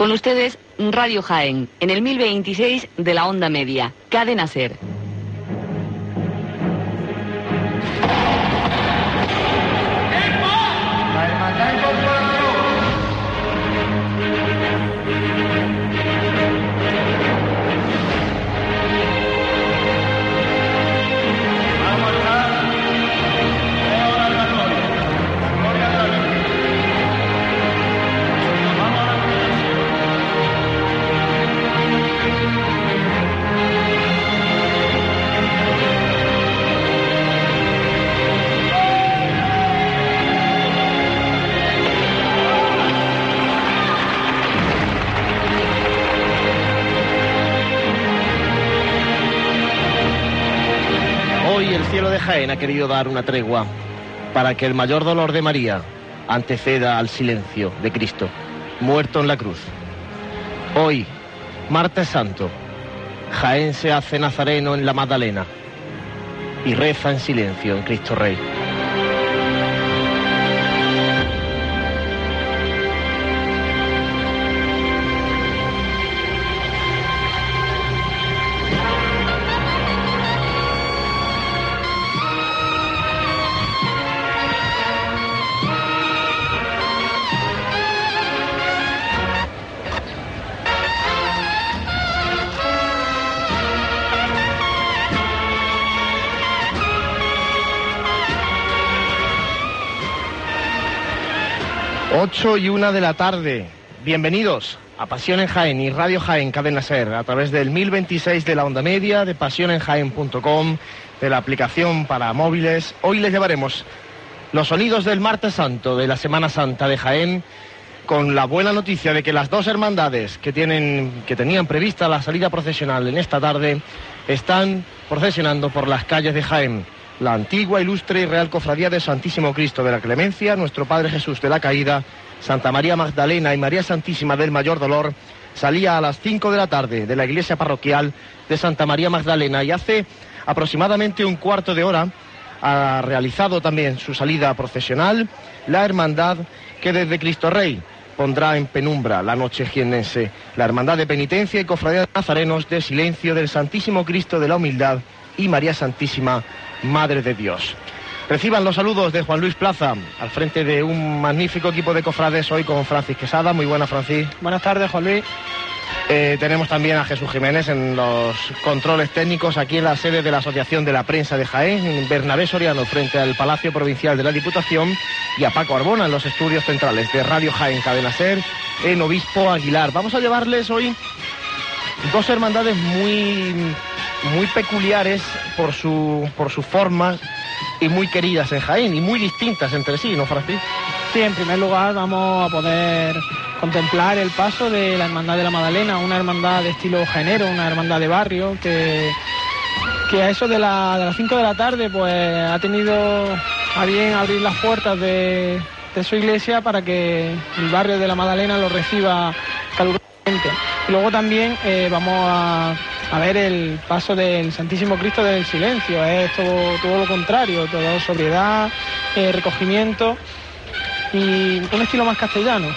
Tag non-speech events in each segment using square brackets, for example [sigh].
Con ustedes, Radio Jaén, en el 1026 de la onda media. Cadena Ser. Jaén ha querido dar una tregua para que el mayor dolor de María anteceda al silencio de Cristo, muerto en la cruz. Hoy, martes santo, Jaén se hace nazareno en la Magdalena y reza en silencio en Cristo Rey. 8 y una de la tarde. Bienvenidos a Pasión en Jaén y Radio Jaén Cadena Ser a través del 1026 de la onda media, de pasionenjaén.com, de la aplicación para móviles. Hoy les llevaremos los sonidos del martes santo de la Semana Santa de Jaén con la buena noticia de que las dos hermandades que tienen que tenían prevista la salida procesional en esta tarde están procesionando por las calles de Jaén la antigua, ilustre y real cofradía de Santísimo Cristo de la Clemencia, nuestro Padre Jesús de la Caída, Santa María Magdalena y María Santísima del Mayor Dolor, salía a las 5 de la tarde de la iglesia parroquial de Santa María Magdalena y hace aproximadamente un cuarto de hora ha realizado también su salida procesional la hermandad que desde Cristo Rey pondrá en penumbra la noche jiennense, la hermandad de penitencia y cofradía de nazarenos de silencio del Santísimo Cristo de la Humildad y María Santísima Madre de Dios. Reciban los saludos de Juan Luis Plaza, al frente de un magnífico equipo de cofrades hoy con Francis Quesada. Muy buena, Francis. Buenas tardes, Juan Luis. Eh, tenemos también a Jesús Jiménez en los controles técnicos aquí en la sede de la Asociación de la Prensa de Jaén, en Bernabé Soriano, frente al Palacio Provincial de la Diputación, y a Paco Arbona en los estudios centrales de Radio Jaén Cadena Ser, en Obispo Aguilar. Vamos a llevarles hoy dos hermandades muy muy peculiares por su, por su forma y muy queridas en Jaén y muy distintas entre sí, ¿no, Francis? Sí, en primer lugar vamos a poder contemplar el paso de la Hermandad de la Madalena, una hermandad de estilo género, una hermandad de barrio que, que a eso de, las 5 de la tarde pues ha tenido a bien abrir las puertas de, de su iglesia para que el barrio de la Madalena lo reciba calurosamente. Luego también eh, vamos a a ver el paso del Santísimo Cristo del silencio, es todo, todo lo contrario, todo sobriedad, eh, recogimiento y un estilo más castellano.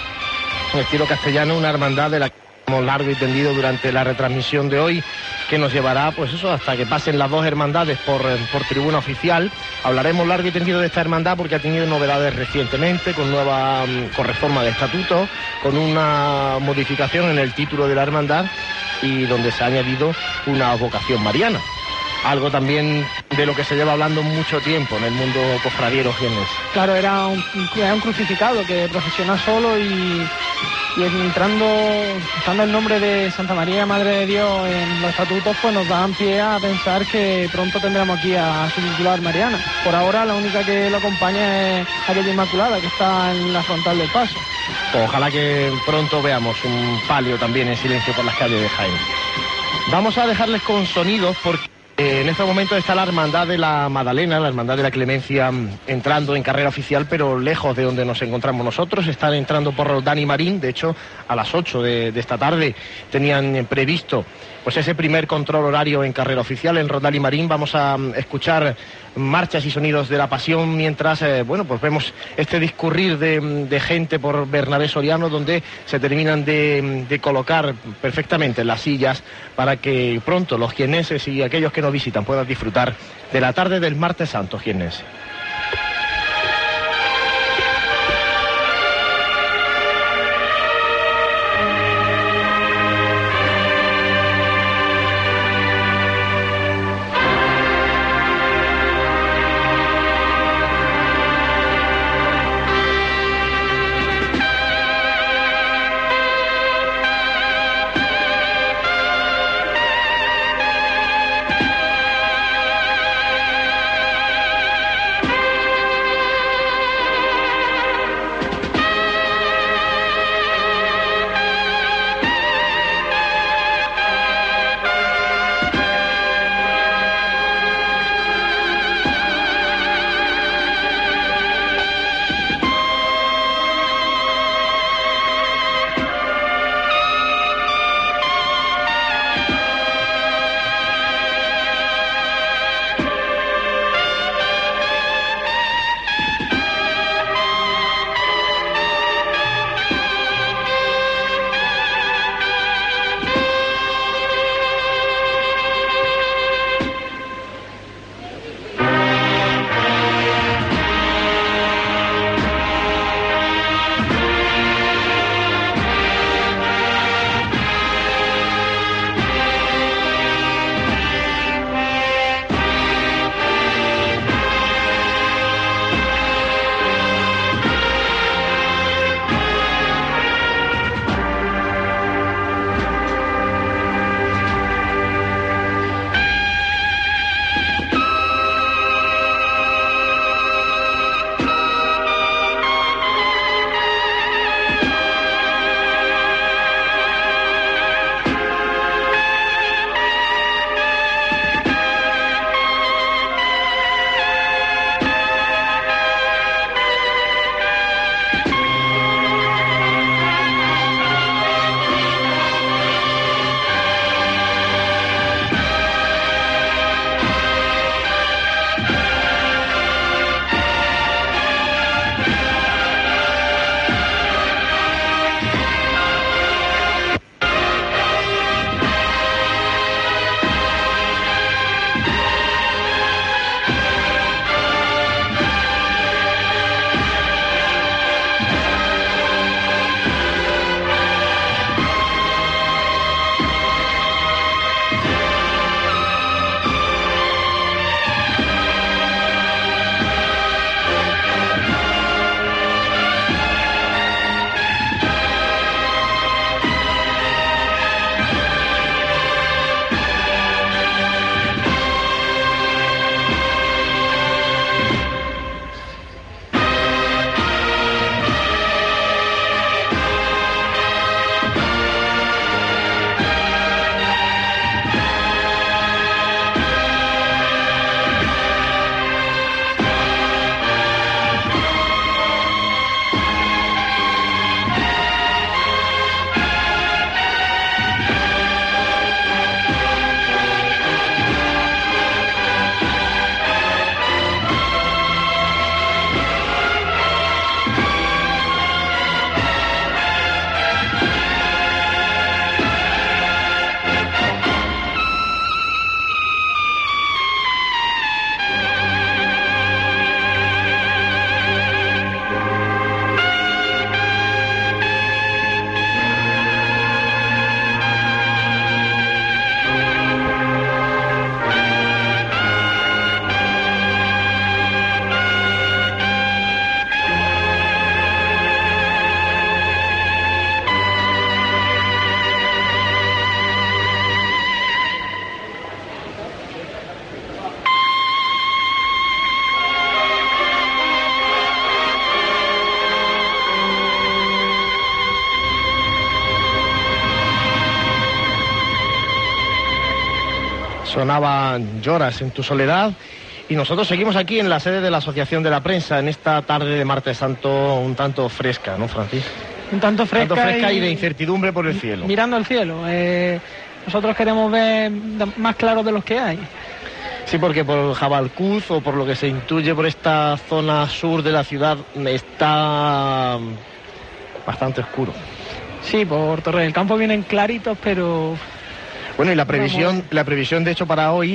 Un estilo castellano, una hermandad de la que hemos largo y tendido durante la retransmisión de hoy, que nos llevará, pues eso, hasta que pasen las dos hermandades por, eh, por tribuna oficial. Hablaremos largo y tendido de esta hermandad porque ha tenido novedades recientemente, con nueva, mm, reforma de estatuto, con una modificación en el título de la hermandad y donde se ha añadido una vocación mariana. Algo también de lo que se lleva hablando mucho tiempo en el mundo cofradiero genes. Claro, era un, un crucificado que profesiona solo y, entrando, estando el nombre de Santa María, Madre de Dios, en los estatutos, pues nos dan pie a pensar que pronto tendremos aquí a su titular Mariana. Por ahora la única que lo acompaña es aquella Inmaculada que está en la frontal del paso. Ojalá que pronto veamos un palio también en silencio por las calles de Jaén. Vamos a dejarles con sonidos porque en este momento está la Hermandad de la Madalena, la Hermandad de la Clemencia, mm, entrando en carrera oficial, pero lejos de donde nos encontramos nosotros. Están entrando por Dani Marín, de hecho, a las 8 de, de esta tarde tenían eh, previsto pues ese primer control horario en carrera oficial en Rodal y Marín. Vamos a mm, escuchar marchas y sonidos de la pasión mientras, eh, bueno, pues vemos este discurrir de, mm, de, gente por Bernabé Soriano donde se terminan de, mm, colocar perfectamente las sillas para que pronto los quieneses y aquellos que nos visitan puedan disfrutar de la tarde del martes santo jienense. Sonaba Lloras en tu soledad. Y nosotros seguimos aquí en la sede de la Asociación de la Prensa en esta tarde de martes santo un tanto fresca, ¿no, Francis? Un tanto fresca, tanto fresca y, de incertidumbre por el cielo. Mirando el cielo. Eh, nosotros queremos ver más claros de los que hay. Sí, porque por Jabalcuz o por lo que se intuye por esta zona sur de la ciudad está bastante oscuro. Sí, por Torre del Campo vienen claritos, pero bueno, y la previsión, la previsión de hecho para hoy,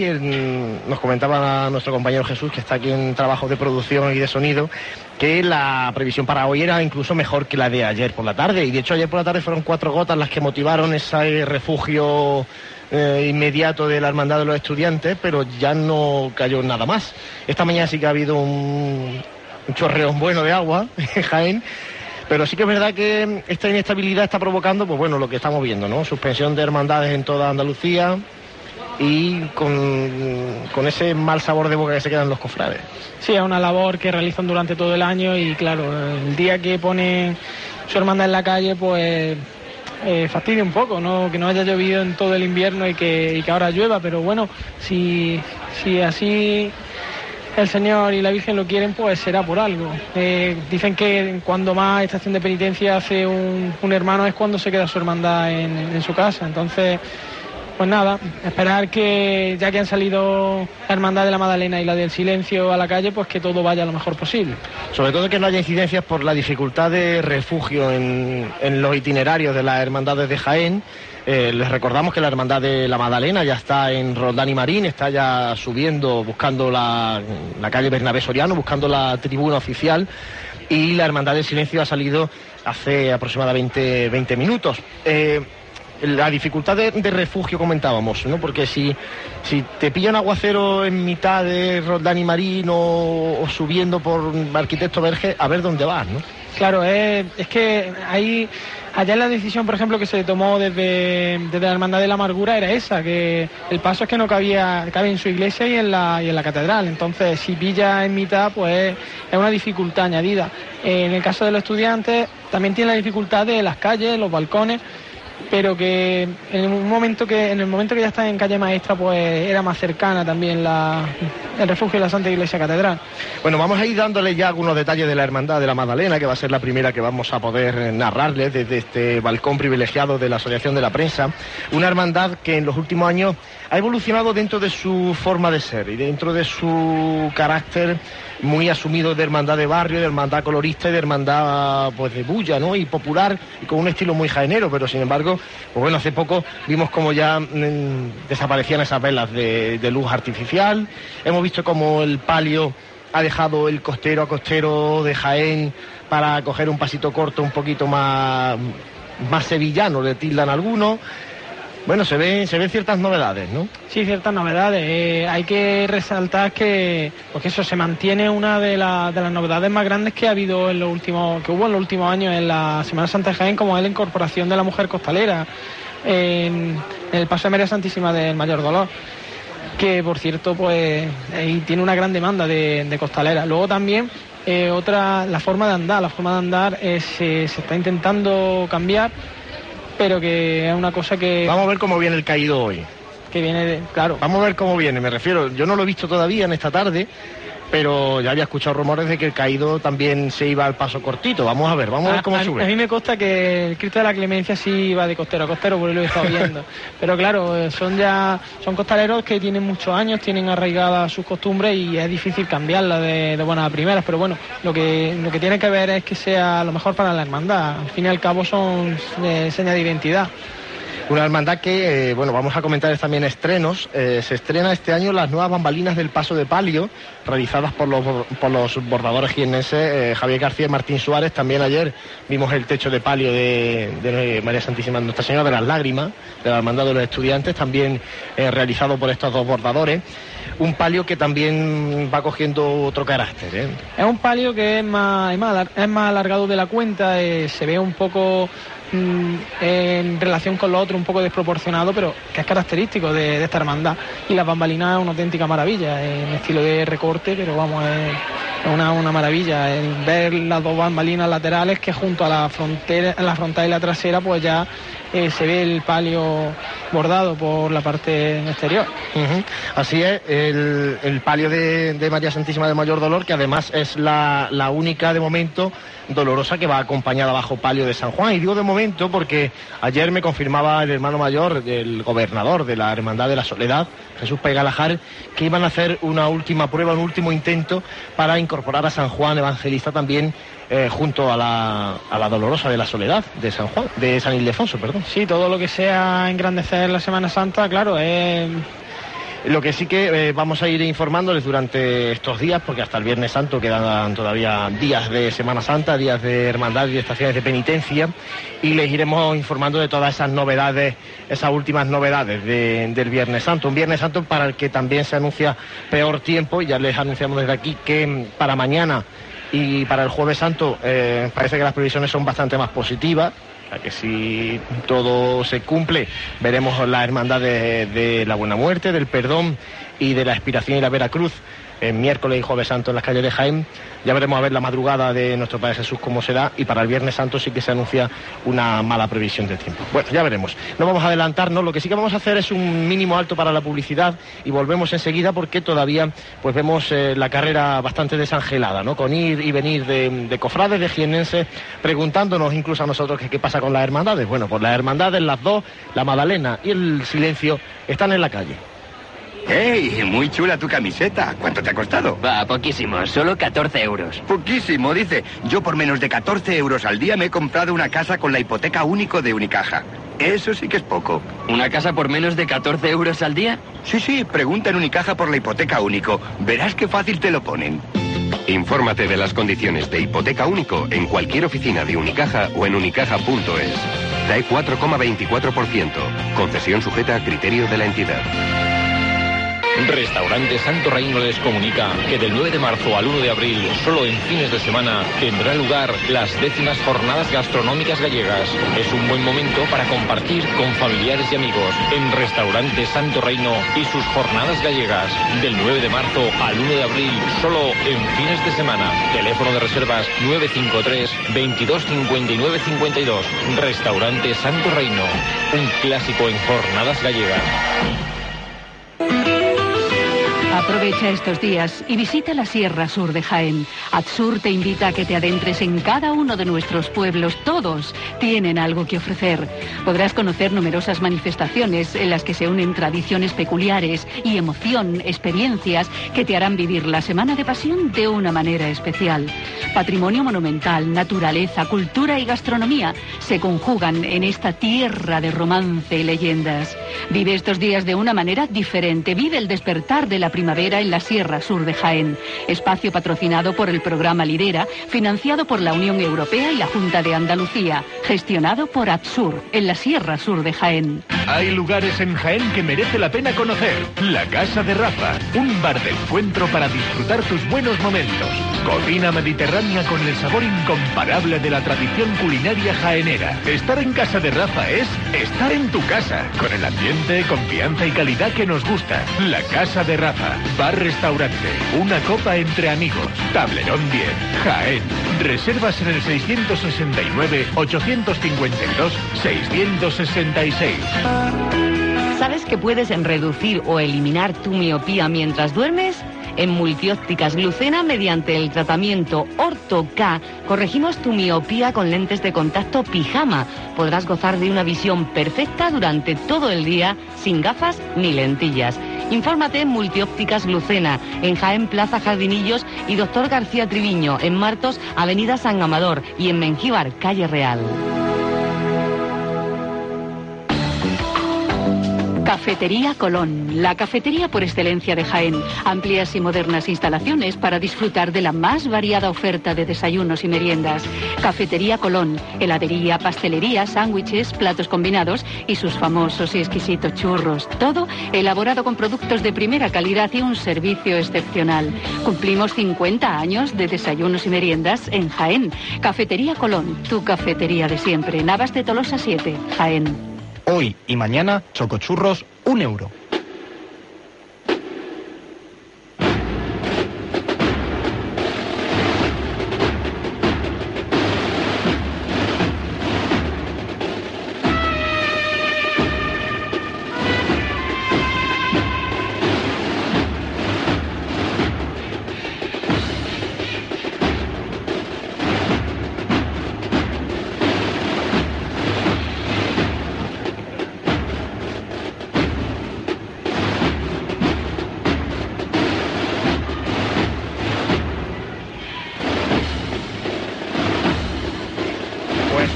nos comentaba nuestro compañero Jesús, que está aquí en trabajo de producción y de sonido, que la previsión para hoy era incluso mejor que la de ayer por la tarde. Y de hecho ayer por la tarde fueron cuatro gotas las que motivaron ese refugio eh, inmediato de la hermandad de los estudiantes, pero ya no cayó nada más. Esta mañana sí que ha habido un, un chorreón bueno de agua [laughs] en Jaén pero sí que es verdad que esta inestabilidad está provocando, pues bueno, lo que estamos viendo, ¿no? Suspensión de hermandades en toda Andalucía y con, ese mal sabor de boca que se quedan los cofrades. Sí, es una labor que realizan durante todo el año y claro, el día que ponen su hermandad en la calle, pues eh, fastidia un poco, ¿no? que no haya llovido en todo el invierno y que, y que ahora llueva, pero bueno, si, si así el Señor y la Virgen lo quieren, pues será por algo. Eh, dicen que cuando más estación de penitencia hace un, hermano es cuando se queda su hermandad en, su casa. Entonces, pues nada, esperar que ya que han salido la hermandad de la Magdalena y la del silencio a la calle, pues que todo vaya lo mejor posible. Sobre todo que no haya incidencias por la dificultad de refugio en, los itinerarios de las hermandades de Jaén eh, les recordamos que la Hermandad de la Magdalena ya está en Roldán y Marín, está ya subiendo, buscando la, calle Bernabé Soriano, buscando la tribuna oficial y la Hermandad del Silencio ha salido hace aproximadamente 20 minutos. Eh, la dificultad de, refugio comentábamos, ¿no? Porque si, si te pilla un aguacero en mitad de Roldán y Marín o, subiendo por Arquitecto Verge, a ver dónde vas, ¿no? Claro, es que ahí Allá la decisión, por ejemplo, que se tomó desde, la Hermandad de la Amargura era esa, que el paso es que no cabía, cabe en su iglesia y en la, y en la catedral. Entonces, si pilla en mitad, pues es una dificultad añadida. En el caso de los estudiantes, también tiene la dificultad de las calles, los balcones pero que en un momento que en el momento que ya está en calle maestra pues era más cercana también la, el refugio de la Santa Iglesia Catedral. Bueno, vamos a ir dándole ya algunos detalles de la Hermandad de la Magdalena, que va a ser la primera que vamos a poder narrarles desde este balcón privilegiado de la Asociación de la Prensa. Una hermandad que en los últimos años ha evolucionado dentro de su forma de ser y dentro de su carácter muy asumido de hermandad de barrio, de hermandad colorista y de hermandad pues de bulla, ¿no? Y popular y con un estilo muy jaenero, pero sin embargo, pues bueno, hace poco vimos como ya mm, desaparecían esas velas de, luz artificial, hemos visto como el palio ha dejado el costero a costero de Jaén para coger un pasito corto un poquito más, más sevillano, le tildan algunos. Bueno, se ven, se ven ciertas novedades, ¿no? Sí, ciertas novedades. Eh, hay que resaltar que, porque eso se mantiene una de, las novedades más grandes que ha habido en los últimos, que hubo en los últimos años en la Semana Santa de Jaén, como es la incorporación de la mujer costalera en, el paso de María Santísima del Mayor Dolor que por cierto pues tiene una gran demanda de, costalera. Luego también eh, otra, la forma de andar, la forma de andar eh, se, se, está intentando cambiar pero que es una cosa que... Vamos a ver cómo viene el caído hoy. Que viene, de, claro. Vamos a ver cómo viene, me refiero, yo no lo he visto todavía en esta tarde, pero ya había escuchado rumores de que el caído también se iba al paso cortito. Vamos a ver, vamos a, ver cómo sube. A mí me consta que el Cristo de la Clemencia sí iba de costero a costero, porque lo he estado viendo. [laughs] pero claro, son ya son costaleros que tienen muchos años, tienen arraigadas sus costumbres y es difícil cambiarla de, de buenas a primeras. Pero bueno, lo que, lo que tiene que ver es que sea lo mejor para la hermandad. Al fin y al cabo son eh, señas de identidad. Una hermandad que, eh, bueno, vamos a comentar también estrenos. Eh, se estrena este año las nuevas bambalinas del Paso de Palio, realizadas por los, por los bordadores jienenses eh, Javier García y Martín Suárez. También ayer vimos el techo de palio de, María Santísima Nuestra Señora de las Lágrimas, de la Hermandad de los Estudiantes, también realizado por estos dos bordadores un palio que también va cogiendo otro carácter. Es un palio que es más, es más, es más alargado de la cuenta, se ve un poco en relación con lo otro un poco desproporcionado, pero que es característico de, esta hermandad. Y la bambalina es una auténtica maravilla, en estilo de recorte, pero vamos, es, una, una, maravilla. ver las dos bambalinas laterales que junto a la frontera, la frontal y la trasera, pues ya eh, se ve el palio bordado por la parte exterior. Así es, el, palio de, María Santísima de Mayor Dolor, que además es la, la única de momento dolorosa que va acompañada bajo palio de San Juan. Y digo de momento porque ayer me confirmaba el hermano mayor del gobernador de la Hermandad de la Soledad, Jesús Paigalajar, que iban a hacer una última prueba, un último intento para incorporar a San Juan Evangelista también eh, junto a la, a la, Dolorosa de la Soledad de San Juan, de San Ildefonso, perdón. Sí, todo lo que sea engrandecer la Semana Santa, claro, es lo que sí que eh, vamos a ir informándoles durante estos días, porque hasta el Viernes Santo quedan todavía días de Semana Santa, días de hermandad y estaciones de penitencia, y les iremos informando de todas esas novedades, esas últimas novedades del Viernes Santo. Un Viernes Santo para el que también se anuncia peor tiempo, ya les anunciamos desde aquí que mm, para mañana y para el Jueves Santo eh, parece que las previsiones son bastante más positivas que si todo se cumple, veremos la hermandad de, la buena muerte, del perdón y de la expiración y la Veracruz en miércoles y jueves santo en las calles de Jaén. Ya veremos a ver la madrugada de nuestro Padre Jesús cómo será y para el viernes santo sí que se anuncia una mala previsión del tiempo. Bueno, ya veremos. No vamos a adelantarnos, lo que sí que vamos a hacer es un mínimo alto para la publicidad y volvemos enseguida porque todavía pues vemos eh, la carrera bastante desangelada, ¿no? Con ir y venir de, cofrades, de jienenses, preguntándonos incluso a nosotros qué pasa con las hermandades. Bueno, pues las hermandades, las dos, la Madalena y el silencio están en la calle. ¡Ey! Muy chula tu camiseta. ¿Cuánto te ha costado? Va, poquísimo. Solo 14 euros. Poquísimo, dice. Yo por menos de 14 euros al día me he comprado una casa con la hipoteca único de Unicaja. Eso sí que es poco. ¿Una casa por menos de 14 euros al día? Sí, sí. Pregunta en Unicaja por la hipoteca único. Verás qué fácil te lo ponen. Infórmate de las condiciones de hipoteca único en cualquier oficina de Unicaja o en unicaja.es. DAE 4,24%. Concesión sujeta a criterio de la entidad. Restaurante Santo Reino les comunica que del 9 de marzo al 1 de abril, solo en fines de semana, tendrá lugar las décimas jornadas gastronómicas gallegas. Es un buen momento para compartir con familiares y amigos en Restaurante Santo Reino y sus jornadas gallegas. Del 9 de marzo al 1 de abril, solo en fines de semana. Teléfono de reservas 953 22 59 52. Restaurante Santo Reino, un clásico en jornadas gallegas. Aprovecha estos días y visita la Sierra Sur de Jaén. Adsur te invita a que te adentres en cada uno de nuestros pueblos. Todos tienen algo que ofrecer. Podrás conocer numerosas manifestaciones en las que se unen tradiciones peculiares y emoción, experiencias que te harán vivir la Semana de Pasión de una manera especial. Patrimonio monumental, naturaleza, cultura y gastronomía se conjugan en esta tierra de romance y leyendas. Vive estos días de una manera diferente. Vive el despertar de la primavera en la Sierra Sur de Jaén. Espacio patrocinado por el programa Lidera, financiado por la Unión Europea y la Junta de Andalucía, gestionado por ATSUR en la Sierra Sur de Jaén. Hay lugares en Jaén que merece la pena conocer. La Casa de Rafa, un bar de encuentro para disfrutar tus buenos momentos. Cocina mediterránea con el sabor incomparable de la tradición culinaria jaenera. Estar en Casa de Rafa es estar en tu casa, con el ambiente, confianza y calidad que nos gusta. La Casa de Rafa, Bar Restaurante, una copa entre amigos, Tablerón 10, Jaén. Reservas en el 669-852-666. ¿Sabes que puedes reducir o eliminar tu miopía mientras duermes? En Multiópticas Lucena, mediante el tratamiento Orto-K, corregimos tu miopía con lentes de contacto pijama. Podrás gozar de una visión perfecta durante todo el día, sin gafas ni lentillas. Infórmate en Multiópticas Lucena, en Jaén Plaza Jardinillos y Doctor García Triviño, en Martos, Avenida San Amador y en Mengíbar, Calle Real. Cafetería Colón, la cafetería por excelencia de Jaén. Amplias y modernas instalaciones para disfrutar de la más variada oferta de desayunos y meriendas. Cafetería Colón, heladería, pastelería, sándwiches, platos combinados y sus famosos y exquisitos churros. Todo elaborado con productos de primera calidad y un servicio excepcional. Cumplimos 50 años de desayunos y meriendas en Jaén. Cafetería Colón, tu cafetería de siempre. Navas de Tolosa 7, Jaén. Hoy y mañana, chocochurros, un euro.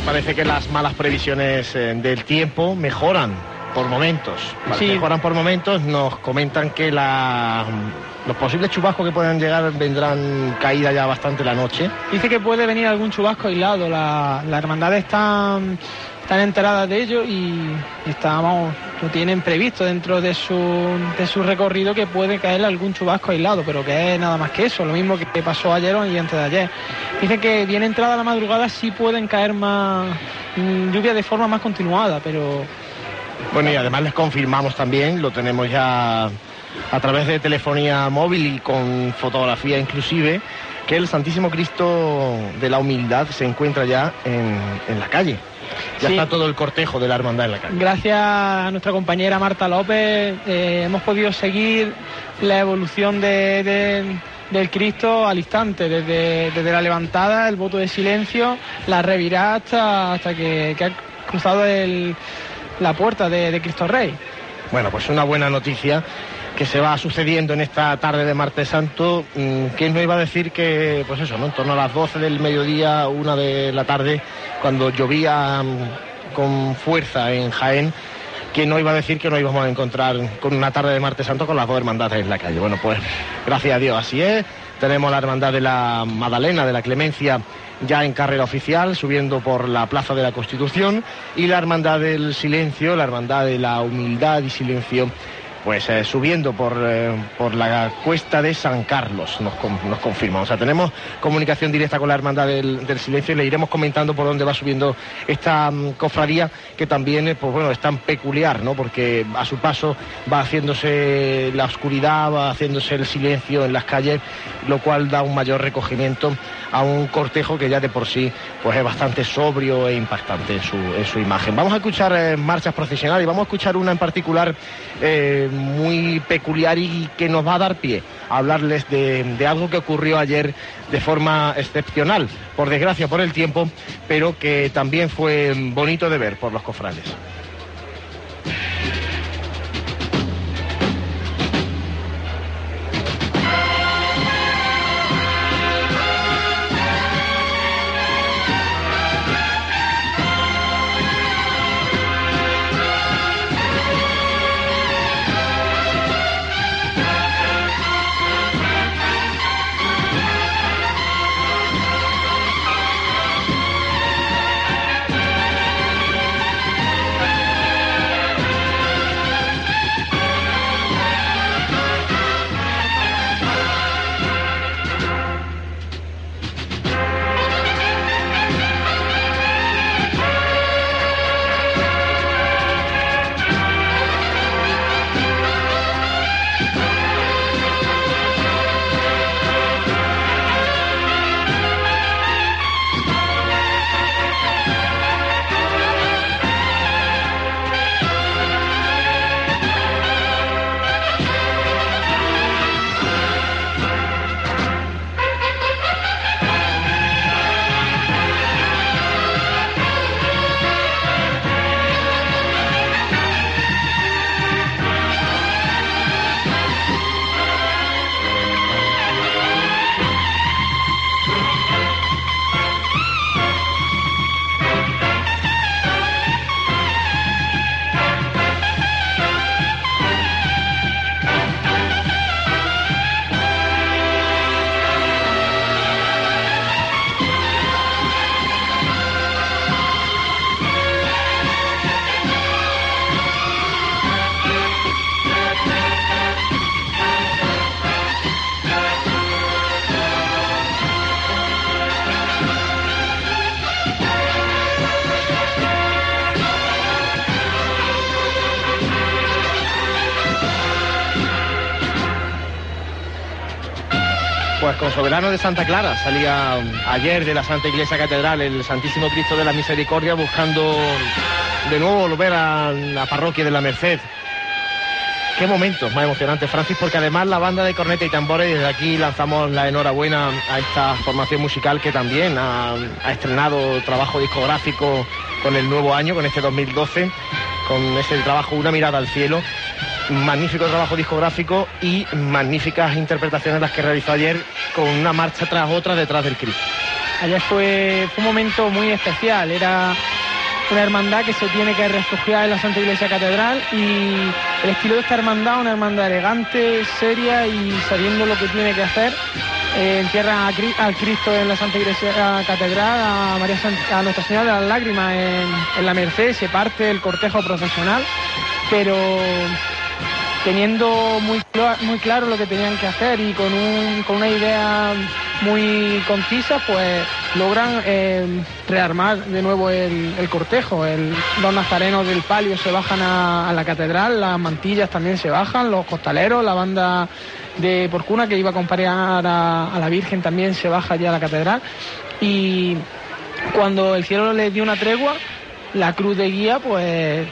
Parece que las malas previsiones eh, del tiempo mejoran por momentos. Sí. Mejoran por momentos, nos comentan que la- los posibles chubascos que puedan llegar vendrán caída ya bastante la noche. Dice que puede venir algún chubasco aislado. La, la hermandad están, están enteradas de ello y estamos, lo tienen previsto dentro de su, de su recorrido que puede caer algún chubasco aislado, pero que es nada más que eso, lo mismo que pasó ayer y antes de ayer. Dice que bien entrada la madrugada sí pueden caer más mm, lluvia de forma más continuada, pero Bueno, y además les confirmamos también, lo tenemos ya a través de telefonía móvil y con fotografía inclusive, que el Santísimo Cristo de la Humildad se encuentra ya en, en la calle. Ya Sí. está todo el cortejo de la hermandad en la calle. Gracias a nuestra compañera Marta López eh, hemos podido seguir la evolución de- de- del Cristo al instante, desde, desde la levantada, el voto de silencio, la revirada hasta, hasta que, que ha cruzado el- la puerta de, de Cristo Rey. Bueno, pues una buena noticia que se va sucediendo en esta tarde de martes santo. Mm, ¿Quién no iba a decir que, pues eso, ¿no? En torno a las 12 del mediodía, una de la tarde, cuando llovía mm, con fuerza en Jaén, ¿quién no iba a decir que nos íbamos a encontrar con una tarde de martes santo con las dos hermandades en la calle? Bueno, pues [laughs] gracias a Dios, así es. Tenemos la hermandad de la Magdalena, de la Clemencia, ya en carrera oficial, subiendo por la Plaza de la Constitución, y la hermandad del silencio, la hermandad de la humildad y silencio, pues eh, subiendo por, eh, por la cuesta de San Carlos, nos, nos confirma. O sea, tenemos comunicación directa con la Hermandad del, Silencio y le iremos comentando por dónde va subiendo esta mm, cofradía, que también eh, pues bueno, es tan peculiar, ¿no? Porque a su paso va haciéndose la oscuridad, va haciéndose el silencio en las calles, lo cual da un mayor recogimiento a un cortejo que ya de por sí pues es bastante sobrio e impactante en su, su imagen. Vamos a escuchar eh, marchas procesionales y vamos a escuchar una en particular muy peculiar y que nos va a dar pie a hablarles de, de algo que ocurrió ayer de forma excepcional, por desgracia por el tiempo, pero que también fue bonito de ver por los cofrades. Soberano de Santa Clara salía ayer de la Santa Iglesia Catedral el Santísimo Cristo de la Misericordia buscando de nuevo volver a la parroquia de la Merced. Qué momentos más emocionantes, Francis, porque además la banda de corneta y tambores, desde aquí lanzamos la enhorabuena a esta formación musical que también ha estrenado trabajo discográfico con el nuevo año, con este 2012, con ese trabajo Una mirada al cielo. Magnífico trabajo discográfico y magníficas interpretaciones las que realizó ayer con una marcha tras otra detrás del Cristo. ayer fue, un momento muy especial. Era una hermandad que se tiene que refugiar en la Santa Iglesia Catedral y el estilo de esta hermandad, una hermandad elegante, seria y sabiendo lo que tiene que hacer. Eh, entierran a al Cristo en la Santa Iglesia Catedral, a, María San- a Nuestra Señora de las Lágrimas en, la Merced, se parte el cortejo procesional, pero teniendo muy, muy claro lo que tenían que hacer y con, un- con una idea muy concisa, pues logran eh, rearmar de nuevo el, el cortejo. Los nazarenos del palio se bajan a, a la catedral, las mantillas también se bajan, los costaleros, la banda de Porcuna que iba a acompañar a, a la Virgen también se baja ya a la catedral. Y cuando el cielo les dio una tregua, la cruz de guía, pues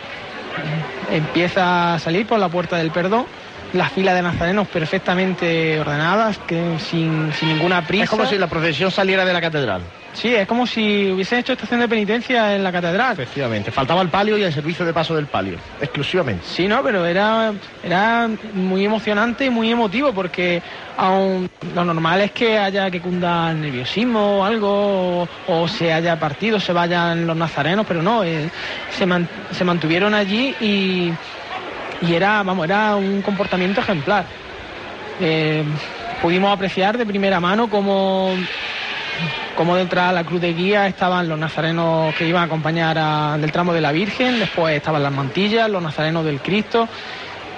empieza a salir por la puerta del perdón. Las filas de nazarenos perfectamente ordenadas, que sin, sin ninguna prisa. Es como si la procesión saliera de la catedral. Sí, es como si hubiesen hecho estación de penitencia en la catedral. Efectivamente. Faltaba el palio y el servicio de paso del palio, exclusivamente. Sí, no, pero era, era muy emocionante y muy emotivo porque aun lo normal es que haya que cunda el nerviosismo o algo, o, o se haya partido, se vayan los nazarenos, pero no, eh, se, man- se mantuvieron allí y, y era, vamos, era un comportamiento ejemplar. Eh, pudimos apreciar de primera mano cómo como detrás de la cruz de guía estaban los nazarenos que iban a acompañar a- del tramo de la Virgen, después estaban las mantillas, los nazarenos del Cristo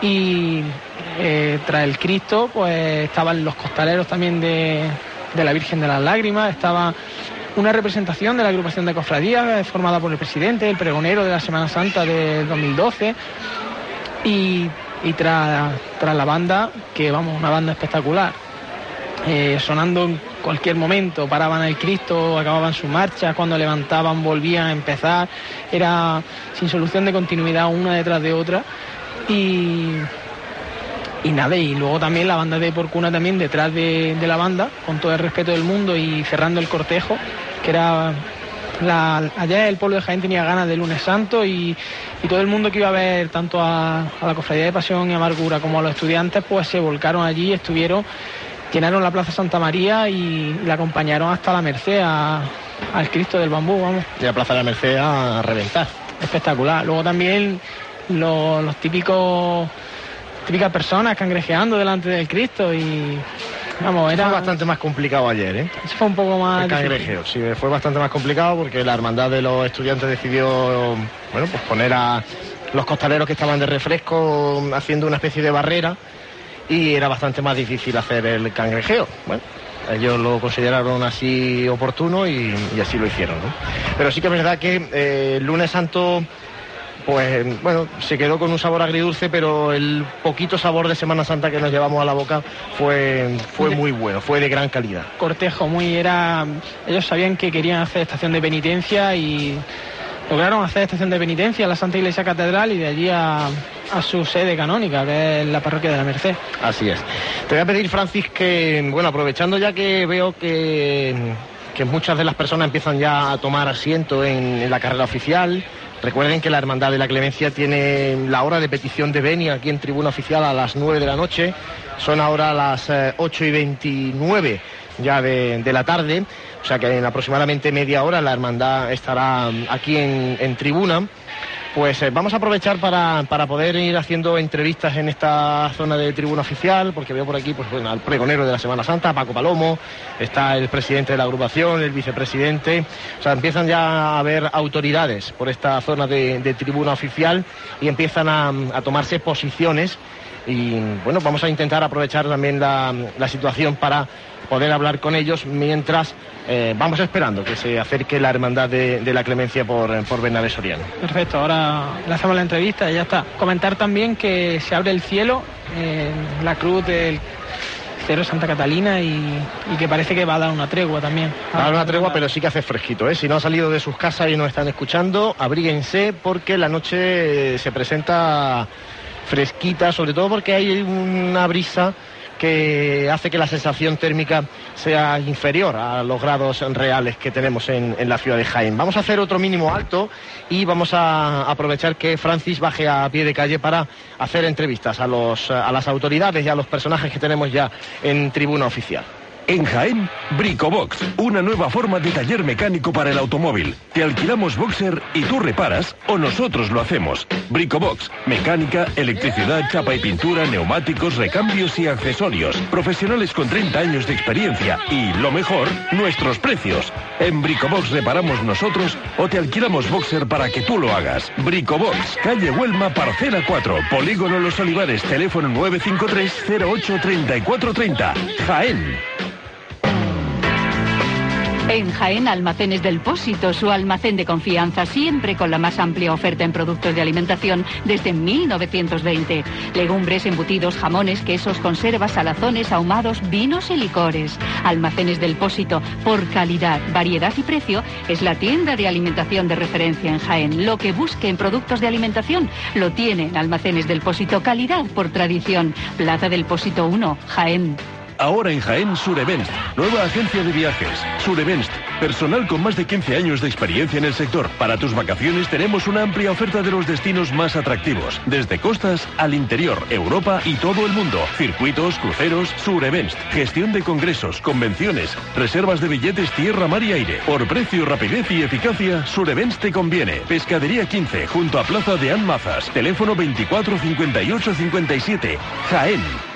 y eh, tras el Cristo pues estaban los costaleros también de, de la Virgen de las Lágrimas, estaba una representación de la agrupación de cofradías eh, formada por el presidente, el pregonero de la Semana Santa de 2012 y, y tras, tras la banda, que vamos, una banda espectacular. Eh, sonando en cualquier momento, paraban el Cristo, acababan su marcha, cuando levantaban volvían a empezar, era sin solución de continuidad una detrás de otra y, y nada, y luego también la banda de Porcuna también detrás de, de la banda, con todo el respeto del mundo y cerrando el cortejo, que era la, allá el pueblo de Jaén tenía ganas de lunes santo y, y todo el mundo que iba a ver tanto a, a la cofradía de pasión y amargura como a los estudiantes pues se volcaron allí, estuvieron, llenaron la plaza Santa María y la acompañaron hasta la Merced a- al Cristo del Bambú, vamos. Y la Plaza de la Merced a reventar. Espectacular. Luego también los, los típicos típicas personas cangrejeando delante del Cristo y vamos, Era era bastante más complicado ayer, ¿eh? eso fue un poco más El cangrejeo, sí, fue bastante más complicado porque la hermandad de los estudiantes decidió, bueno, pues poner a los costaleros que estaban de refresco haciendo una especie de barrera y era bastante más difícil hacer el cangrejeo. Bueno, ellos lo consideraron así oportuno y, y así lo hicieron, ¿no? Pero sí que es verdad que eh, el lunes santo pues bueno, se quedó con un sabor agridulce, pero el poquito sabor de Semana Santa que nos llevamos a la boca fue, fue muy bueno, fue de gran calidad. cortejo muy era ellos sabían que querían hacer estación de penitencia y lograron hacer estación de penitencia en la Santa Iglesia Catedral y de allí a, a su sede canónica que es la parroquia de la Merced Así es. Te voy a pedir, Francis, que, bueno, aprovechando ya que veo que, que muchas de las personas empiezan ya a tomar asiento en, en la carrera oficial, recuerden que la Hermandad de la Clemencia tiene la hora de petición de venia aquí en tribuna oficial a las 9 de la noche, son ahora las eh, 8 y 29 ya de, la tarde, o sea que en aproximadamente media hora la Hermandad estará aquí en tribuna. Pues eh, vamos a aprovechar para, para poder ir haciendo entrevistas en esta zona de tribuna oficial, porque veo por aquí pues, al pregonero de la Semana Santa, Paco Palomo, está el presidente de la agrupación, el vicepresidente, o sea, empiezan ya a haber autoridades por esta zona de, de tribuna oficial y empiezan a, a tomarse posiciones. Y bueno, vamos a intentar aprovechar también la, la situación para poder hablar con ellos mientras eh, vamos esperando que se acerque la hermandad de, de la clemencia por, por Bernabé Soriano. perfecto ahora le hacemos la entrevista y ya está comentar también que se abre el cielo en la cruz del Cerro Santa Catalina y, y que parece que va a dar una tregua también Va a dar una tregua, pero sí que hace fresquito, ¿eh? Si no han salido de sus casas y nos están escuchando, abríguense porque la noche eh, se presenta fresquita, sobre todo porque hay una brisa que hace que la sensación térmica sea inferior a los grados reales que tenemos en, en la ciudad de Jaén. Vamos a hacer otro mínimo alto y vamos a aprovechar que Francis baje a pie de calle para hacer entrevistas a, los, a las autoridades y a los personajes que tenemos ya en tribuna oficial. En Jaén, Bricobox, una nueva forma de taller mecánico para el automóvil. Te alquilamos boxer y tú reparas o nosotros lo hacemos. Bricobox, mecánica, electricidad, chapa y pintura, neumáticos, recambios y accesorios. Profesionales con 30 años de experiencia y, lo mejor, nuestros precios. En Bricobox reparamos nosotros o te alquilamos boxer para que tú lo hagas. Bricobox, calle Huelma, parcela 4, Polígono Los Olivares, teléfono 953 08 3430. Jaén. En Jaén Almacenes del Pósito, su almacén de confianza, siempre con la más amplia oferta en productos de alimentación desde 1920. Legumbres, embutidos, jamones, quesos, conservas, salazones, ahumados, vinos y licores. Almacenes del Pósito, por calidad, variedad y precio, es la tienda de alimentación de referencia en Jaén. Lo que busque en productos de alimentación lo tiene en Almacenes del Pósito, calidad por tradición. Plaza del Pósito 1, Jaén. Ahora en Jaén Surevents, nueva agencia de viajes. Surevents, personal con más de 15 años de experiencia en el sector. Para tus vacaciones tenemos una amplia oferta de los destinos más atractivos, desde costas al interior, Europa y todo el mundo. Circuitos, cruceros, Surevents, gestión de congresos, convenciones, reservas de billetes tierra, mar y aire. Por precio, rapidez y eficacia, Surevents te conviene. Pescadería 15, junto a Plaza de Anmazas. Teléfono 24 58 57. Jaén.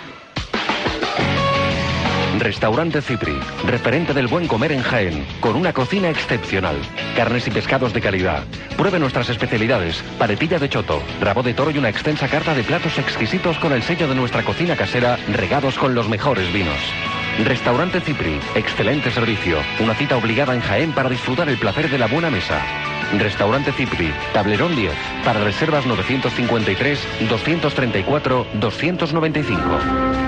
Restaurante Cipri, referente del buen comer en Jaén, con una cocina excepcional. Carnes y pescados de calidad. Pruebe nuestras especialidades, paretilla de choto, rabo de toro y una extensa carta de platos exquisitos con el sello de nuestra cocina casera, regados con los mejores vinos. Restaurante Cipri, excelente servicio, una cita obligada en Jaén para disfrutar el placer de la buena mesa. Restaurante Cipri, Tablerón 10, para reservas 953 234 295.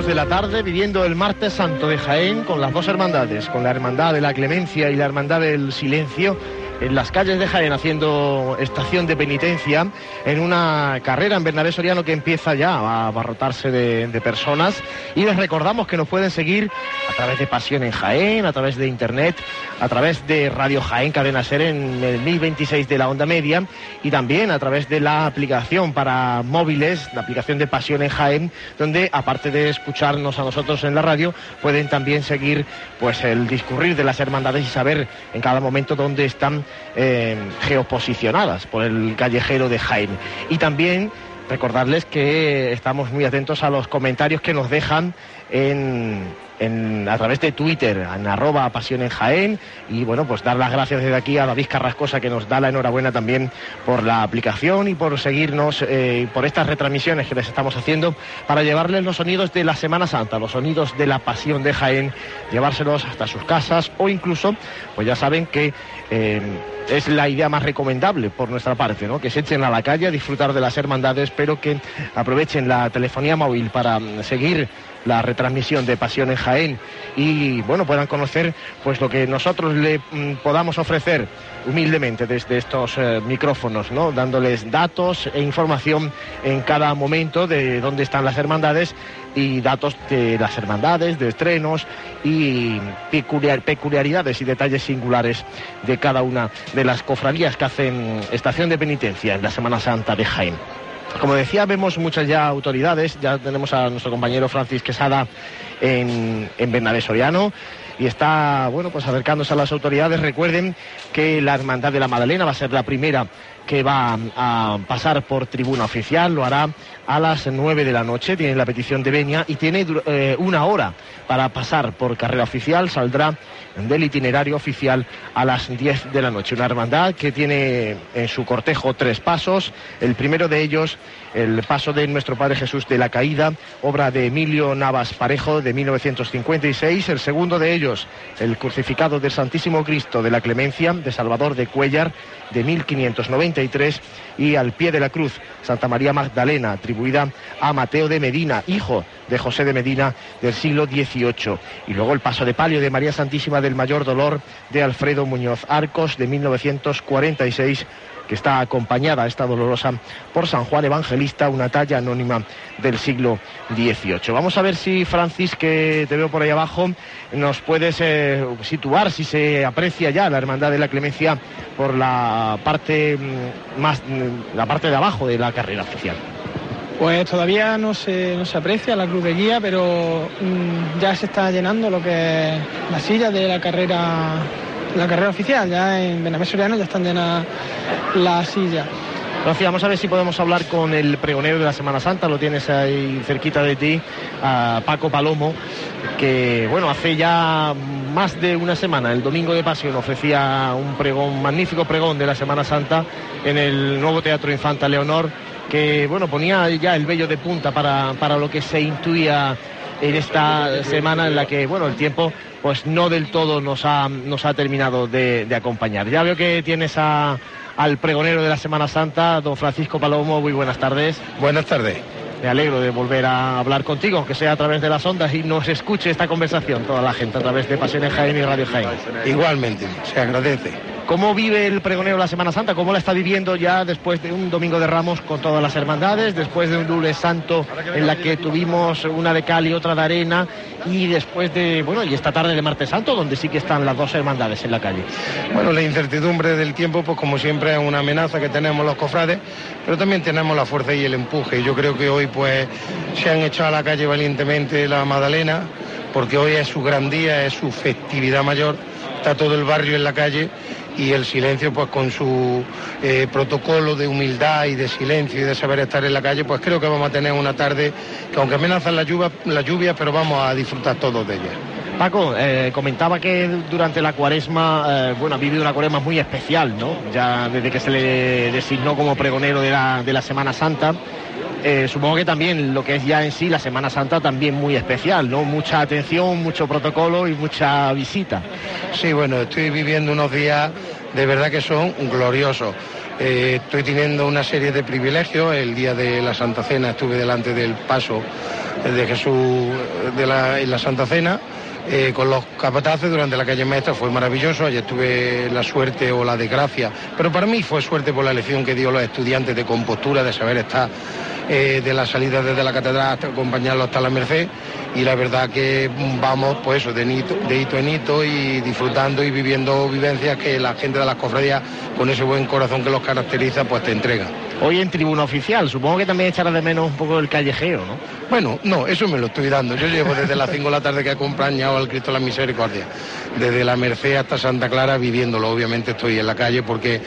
Y 32 de la tarde, viviendo el martes santo de Jaén con las dos hermandades, con la hermandad de la clemencia y la hermandad del silencio, en las calles de Jaén haciendo estación de penitencia, en una carrera en Bernabé Soriano que empieza ya a abarrotarse de, personas. Y les recordamos que nos pueden seguir a través de Pasión en Jaén, a través de Internet, a través de Radio Jaén Cadena Ser en el 1026 de la onda media y también a través de la aplicación para móviles, la aplicación de Pasión en Jaén, donde aparte de escucharnos a nosotros en la radio, pueden también seguir pues el discurrir de las hermandades y saber en cada momento dónde están eh, geoposicionadas por el callejero de Jaén. Y también recordarles que estamos muy atentos a los comentarios que nos dejan en, a través de Twitter, en arroba pasión en Jaén. Y bueno, pues dar las gracias desde aquí a David Carrascosa, que nos da la enhorabuena también por la aplicación y por seguirnos, eh, por estas retransmisiones que les estamos haciendo, para llevarles los sonidos de la Semana Santa, los sonidos de la pasión de Jaén, llevárselos hasta sus casas o incluso, pues ya saben que eh, es la idea más recomendable por nuestra parte, ¿no? Que se echen a la calle a disfrutar de las hermandades, pero que aprovechen la telefonía móvil para mm, seguir la retransmisión de Pasión en Jaén y bueno puedan conocer pues lo que nosotros le mm, podamos ofrecer humildemente desde estos eh, micrófonos, ¿no? dándoles datos e información en cada momento de dónde están las hermandades y datos de las hermandades, de estrenos y peculiar- peculiaridades y detalles singulares de cada una de las cofradías que hacen estación de penitencia en la Semana Santa de Jaén. Como decía, vemos muchas ya autoridades. Ya tenemos a nuestro compañero Francis Quesada en, en Bernabé Soriano y está, bueno, pues acercándose a las autoridades. Recuerden que la Hermandad de la Magdalena va a ser la primera que va a pasar por tribuna oficial. Lo hará a las 9 de la noche. Tiene la petición de Benia y tiene eh, una hora para pasar por carrera oficial. Saldrá del itinerario oficial a las 10 de la noche. Una hermandad que tiene en su cortejo tres pasos. El primero de ellos el paso de nuestro Padre Jesús de la Caída, obra de Emilio Navas Parejo de 1956. El segundo de ellos, el crucificado del Santísimo Cristo de la Clemencia de Salvador de Cuellar de 1593 y al pie de la cruz Santa María Magdalena, atribuida a Mateo de Medina, hijo de José de Medina del siglo XVIII. Y luego el paso de palio de María Santísima del Mayor Dolor de Alfredo Muñoz Arcos de 1946 que está acompañada, esta dolorosa, por San Juan Evangelista, una talla anónima del siglo XVIII. Vamos a ver si, Francis, que te veo por ahí abajo, nos puedes eh, situar si se aprecia ya la Hermandad de la Clemencia por la parte mm, más, mm, la parte de abajo de la carrera oficial. Pues todavía no se, no se aprecia la cruz de guía, pero mm, ya se está llenando lo que la silla de la carrera la carrera oficial. Ya en Benamés Soriano ya están llenas las sillas. Rocío, vamos a ver si podemos hablar con el pregonero de la Semana Santa, lo tienes ahí cerquita de ti, a Paco Palomo, que bueno, hace ya más de una semana, el domingo de Pasión, ofrecía un pregón, magnífico pregón de la Semana Santa en el nuevo Teatro Infanta Leonor, que bueno, ponía ya el vello de punta para, para lo que se intuía en esta semana en la que, bueno, el tiempo pues no del todo nos ha, nos ha terminado de, de acompañar. Ya veo que tienes a, al pregonero de la Semana Santa, don Francisco Palomo, muy buenas tardes. Buenas tardes. Me alegro de volver a hablar contigo, aunque sea a través de las ondas y nos escuche esta conversación toda la gente a través de Pasiones Jaén y Radio Jaén. Igualmente, se agradece. ¿Cómo vive el pregonero la Semana Santa? ¿Cómo la está viviendo ya después de un Domingo de Ramos con todas las hermandades, después de un Lunes Santo en la que tuvimos una de cal y otra de arena y después de, bueno, y esta tarde de Martes Santo donde sí que están las dos hermandades en la calle? Bueno, la incertidumbre del tiempo, pues como siempre es una amenaza que tenemos los cofrades, pero también tenemos la fuerza y el empuje. Yo creo que hoy pues se han echado a la calle valientemente la Magdalena, porque hoy es su gran día, es su festividad mayor, está todo el barrio en la calle y el silencio pues con su eh, protocolo de humildad y de silencio y de saber estar en la calle, pues creo que vamos a tener una tarde que aunque amenazan la lluvia, la lluvia pero vamos a disfrutar todos de ella. Paco, eh, comentaba que durante la cuaresma, eh, bueno, ha vivido una cuaresma muy especial, ¿no? Ya desde que se le designó como pregonero de la, de la Semana Santa. Eh, supongo que también lo que es ya en sí la Semana Santa también muy especial, ¿no? Mucha atención, mucho protocolo y mucha visita. Sí, bueno, estoy viviendo unos días de verdad que son gloriosos. Eh, estoy teniendo una serie de privilegios. El día de la Santa Cena estuve delante del paso de Jesús de la, en la Santa Cena. eh, con los capataces durante la calle maestra fue maravilloso. Ayer tuve la suerte o la desgracia, pero para mí fue suerte por la elección que dio los estudiantes de compostura, de saber estar eh, de la salida desde la catedral hasta acompañarlo hasta la Merced. Y la verdad que vamos, pues de, nito- de hito en hito y disfrutando y viviendo vivencias que la gente de las cofradías, con ese buen corazón que los caracteriza, pues te entrega. Hoy en tribuna oficial, supongo que también echará de menos un poco el callejeo, ¿no? Bueno, no, eso me lo estoy dando. Yo llevo desde las 5 de la tarde que he acompañado al Cristo de la Misericordia, desde la Merced hasta Santa Clara viviéndolo. Obviamente estoy en la calle porque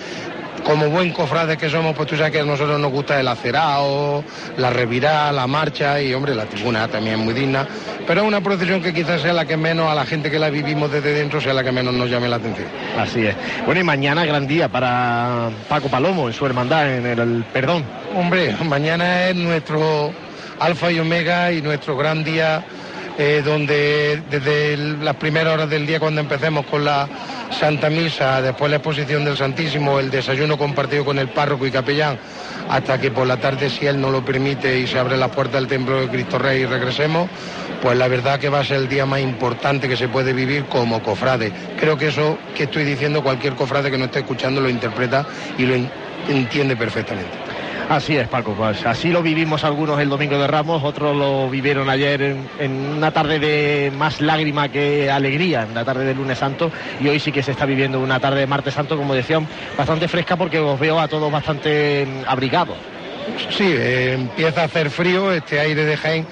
como buen cofrade que somos, pues tú sabes que a nosotros nos gusta el acerado, la revirá, la marcha y hombre, la tribuna también es muy digna. Pero es una procesión que quizás sea la que menos a la gente que la vivimos desde dentro sea la que menos nos llame la atención. Así es. Bueno, y mañana gran día para Paco Palomo en su hermandad, en el, el perdón. Hombre, mañana es nuestro alfa y omega y nuestro gran día eh, donde desde las primeras horas del día cuando empecemos con la Santa Misa, después la exposición del Santísimo, el desayuno compartido con el párroco y capellán, hasta que por la tarde, si él no lo permite y se abre la puerta del templo de Cristo Rey y regresemos, pues la verdad que va a ser el día más importante que se puede vivir como cofrade. Creo que eso que estoy diciendo cualquier cofrade que no esté escuchando lo interpreta y lo en- entiende perfectamente. Así es, Paco. Pues así lo vivimos algunos el domingo de Ramos, otros lo vivieron ayer en, una tarde de más lágrima que alegría, en la tarde del lunes santo, y hoy sí que se está viviendo una tarde de martes santo, como decían, bastante fresca porque os veo a todos bastante abrigados. Sí, eh, empieza a hacer frío, este aire de Jaén.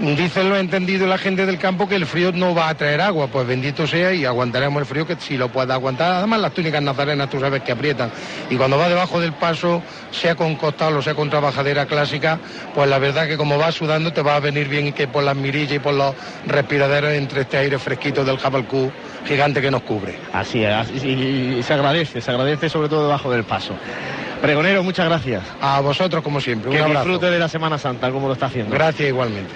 Dicen los entendidos la gente del campo que el frío no va a traer agua, pues bendito sea y aguantaremos el frío que si lo pueda aguantar. Además las túnicas nazarenas tú sabes que aprietan y cuando va debajo del paso, sea con costal o sea con trabajadera clásica, pues la verdad que como vas sudando te va a venir bien y que por las mirillas y por los respiraderos entre este aire fresquito del jabalcú gigante que nos cubre. Así es, y, y se agradece, se agradece sobre todo debajo del paso. Pregonero, muchas gracias. A vosotros, como siempre. Un que abrazo. disfrute de la Semana Santa, como lo está haciendo. Gracias igualmente.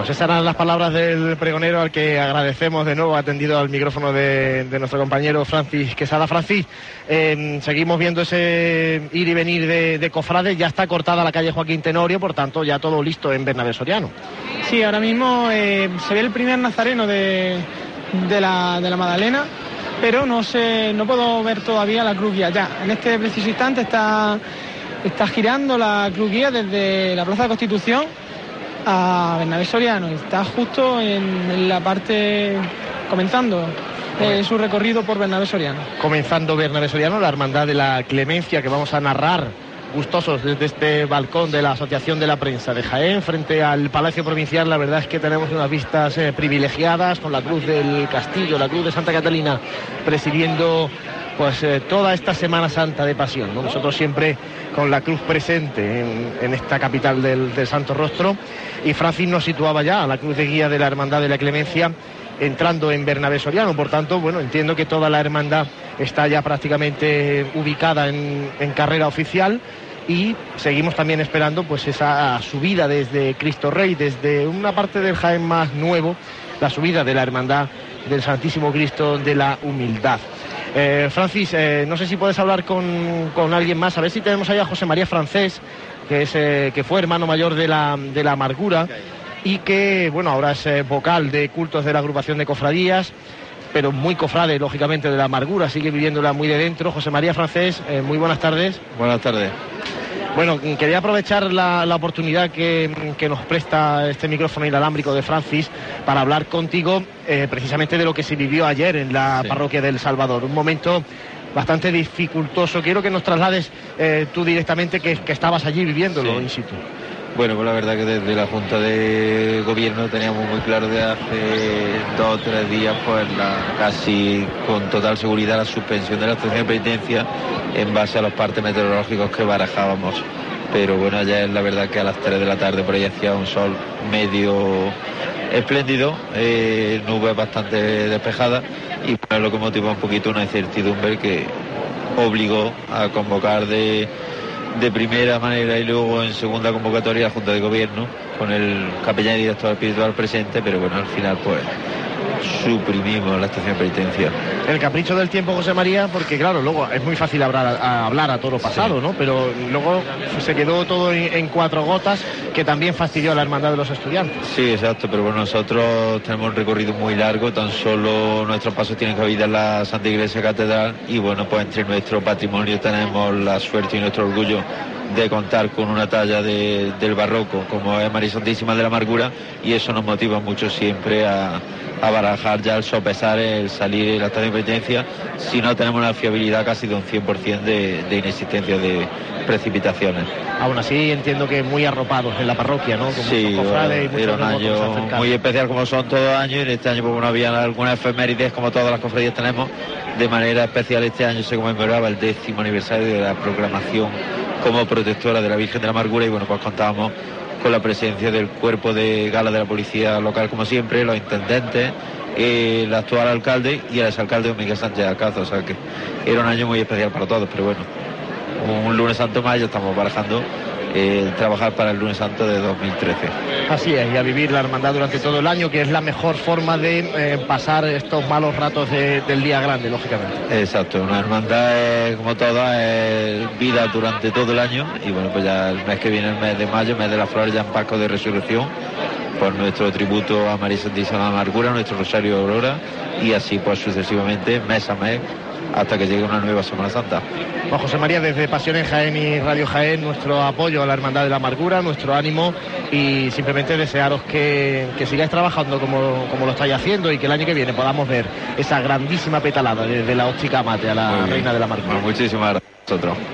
Pues esas eran las palabras del pregonero al que agradecemos de nuevo atendido al micrófono de, nuestro compañero Francis Quesada. Francis, eh, seguimos viendo ese ir y venir de, de cofrades, ya está cortada la calle Joaquín Tenorio, por tanto ya todo listo en Bernabé Soriano. Sí, ahora mismo eh, se ve el primer nazareno de, de, la, la Magdalena, pero no sé, no puedo ver todavía la cruz. Ya, en este preciso instante está, está girando la cruz guía desde la Plaza de Constitución a Bernabé Soriano. Está justo en, en la parte comenzando eh, su recorrido por Bernabé Soriano. Comenzando Bernabé Soriano, la hermandad de la clemencia que vamos a narrar gustosos desde este balcón de la Asociación de la Prensa de Jaén, frente al Palacio Provincial. La verdad es que tenemos unas vistas eh, privilegiadas con la cruz del Castillo, la cruz de Santa Catalina, presidiendo pues eh, toda esta Semana Santa de Pasión. ¿no? Nosotros siempre con la cruz presente en, esta capital del, Santo Rostro. Y Francis nos situaba ya a la cruz de guía de la Hermandad de la Clemencia entrando en Bernabé Soriano. Por tanto, bueno, entiendo que toda la hermandad está ya prácticamente ubicada en, en carrera oficial y seguimos también esperando pues esa subida desde Cristo Rey, desde una parte del Jaén más nuevo, la subida de la hermandad del Santísimo Cristo de la Humildad. Eh, Francis, eh, no sé si puedes hablar con, con, alguien más, a ver si tenemos ahí a José María Francés, que, es, eh, que fue hermano mayor de la, de la amargura y que, bueno, ahora es vocal de cultos de la agrupación de cofradías, pero muy cofrade, lógicamente, de la amargura, sigue viviéndola muy de dentro. José María Francés, muy buenas tardes. Buenas tardes. Bueno, quería aprovechar la, la oportunidad que, que, nos presta este micrófono inalámbrico de Francis para hablar contigo eh, precisamente de lo que se vivió ayer en la sí. parroquia del Salvador. Un momento bastante dificultoso. Quiero que nos traslades eh, tú directamente que, que, estabas allí viviéndolo sí. in situ. Bueno, pues la verdad que desde la Junta de Gobierno teníamos muy claro de hace dos o tres días, pues la, casi con total seguridad la suspensión de la estación de penitencia en base a los partes meteorológicos que barajábamos. Pero bueno, ayer la verdad que a las 3 de la tarde por ahí hacía un sol medio espléndido, eh, nubes bastante despejadas y pues lo que motivó un poquito una incertidumbre que obligó a convocar de de primera manera y luego en segunda convocatoria la Junta de Gobierno con el capellán y director espiritual presente, pero bueno, al final pues suprimimos la estación penitencia. El capricho del tiempo, José María, porque claro, luego es muy fácil hablar a, hablar a toro pasado, sí. ¿no? Pero luego se quedó todo en, en, cuatro gotas, que también fastidió a la hermandad de los estudiantes. Sí, exacto, pero bueno, nosotros tenemos un recorrido muy largo, tan solo nuestros pasos tienen cabida en la Santa Iglesia Catedral y bueno, pues entre nuestro patrimonio tenemos la suerte y nuestro orgullo de contar con una talla de, del barroco como es María Santísima de la Amargura y eso nos motiva mucho siempre a, a barajar ya el sopesar el salir la estación de penitencia si no tenemos una fiabilidad casi de un 100% de, de, inexistencia de precipitaciones. Aún así entiendo que muy arropados en la parroquia, ¿no? Como sí, bueno, era un año muy especial como son todos los años y en este año pues, bueno, había algunas efemérides como todas las cofradías tenemos. De manera especial este año se conmemoraba el décimo aniversario de la proclamación como protectora de la Virgen de la Amargura. Y bueno, pues contábamos con la presencia del cuerpo de gala de la policía local como siempre, los intendentes, el actual alcalde y el exalcalde Miguel Sánchez Alcázar, o sea que era un año muy especial para todos, pero bueno, un lunes santo más ya estamos barajando eh, trabajar para el lunes santo de 2013. Así es, y a vivir la hermandad durante todo el año, que es la mejor forma de eh, pasar estos malos ratos de, del día grande, lógicamente. Exacto, una hermandad es, como toda es vida durante todo el año y bueno, pues ya el mes que viene, el mes de mayo, mes de la flor, ya en Paco de Resurrección, por nuestro tributo a María Santísima Amargura, nuestro Rosario Aurora y así pues sucesivamente, mes a mes, hasta que llegue una nueva Semana Santa. José María, desde Pasión en Jaén y Radio Jaén, nuestro apoyo a la Hermandad de la Amargura, nuestro ánimo y simplemente desearos que, que sigáis trabajando como, como, lo estáis haciendo y que el año que viene podamos ver esa grandísima petalada desde la óptica mate a la Reina de la Amargura. Bueno, muchísimas gracias.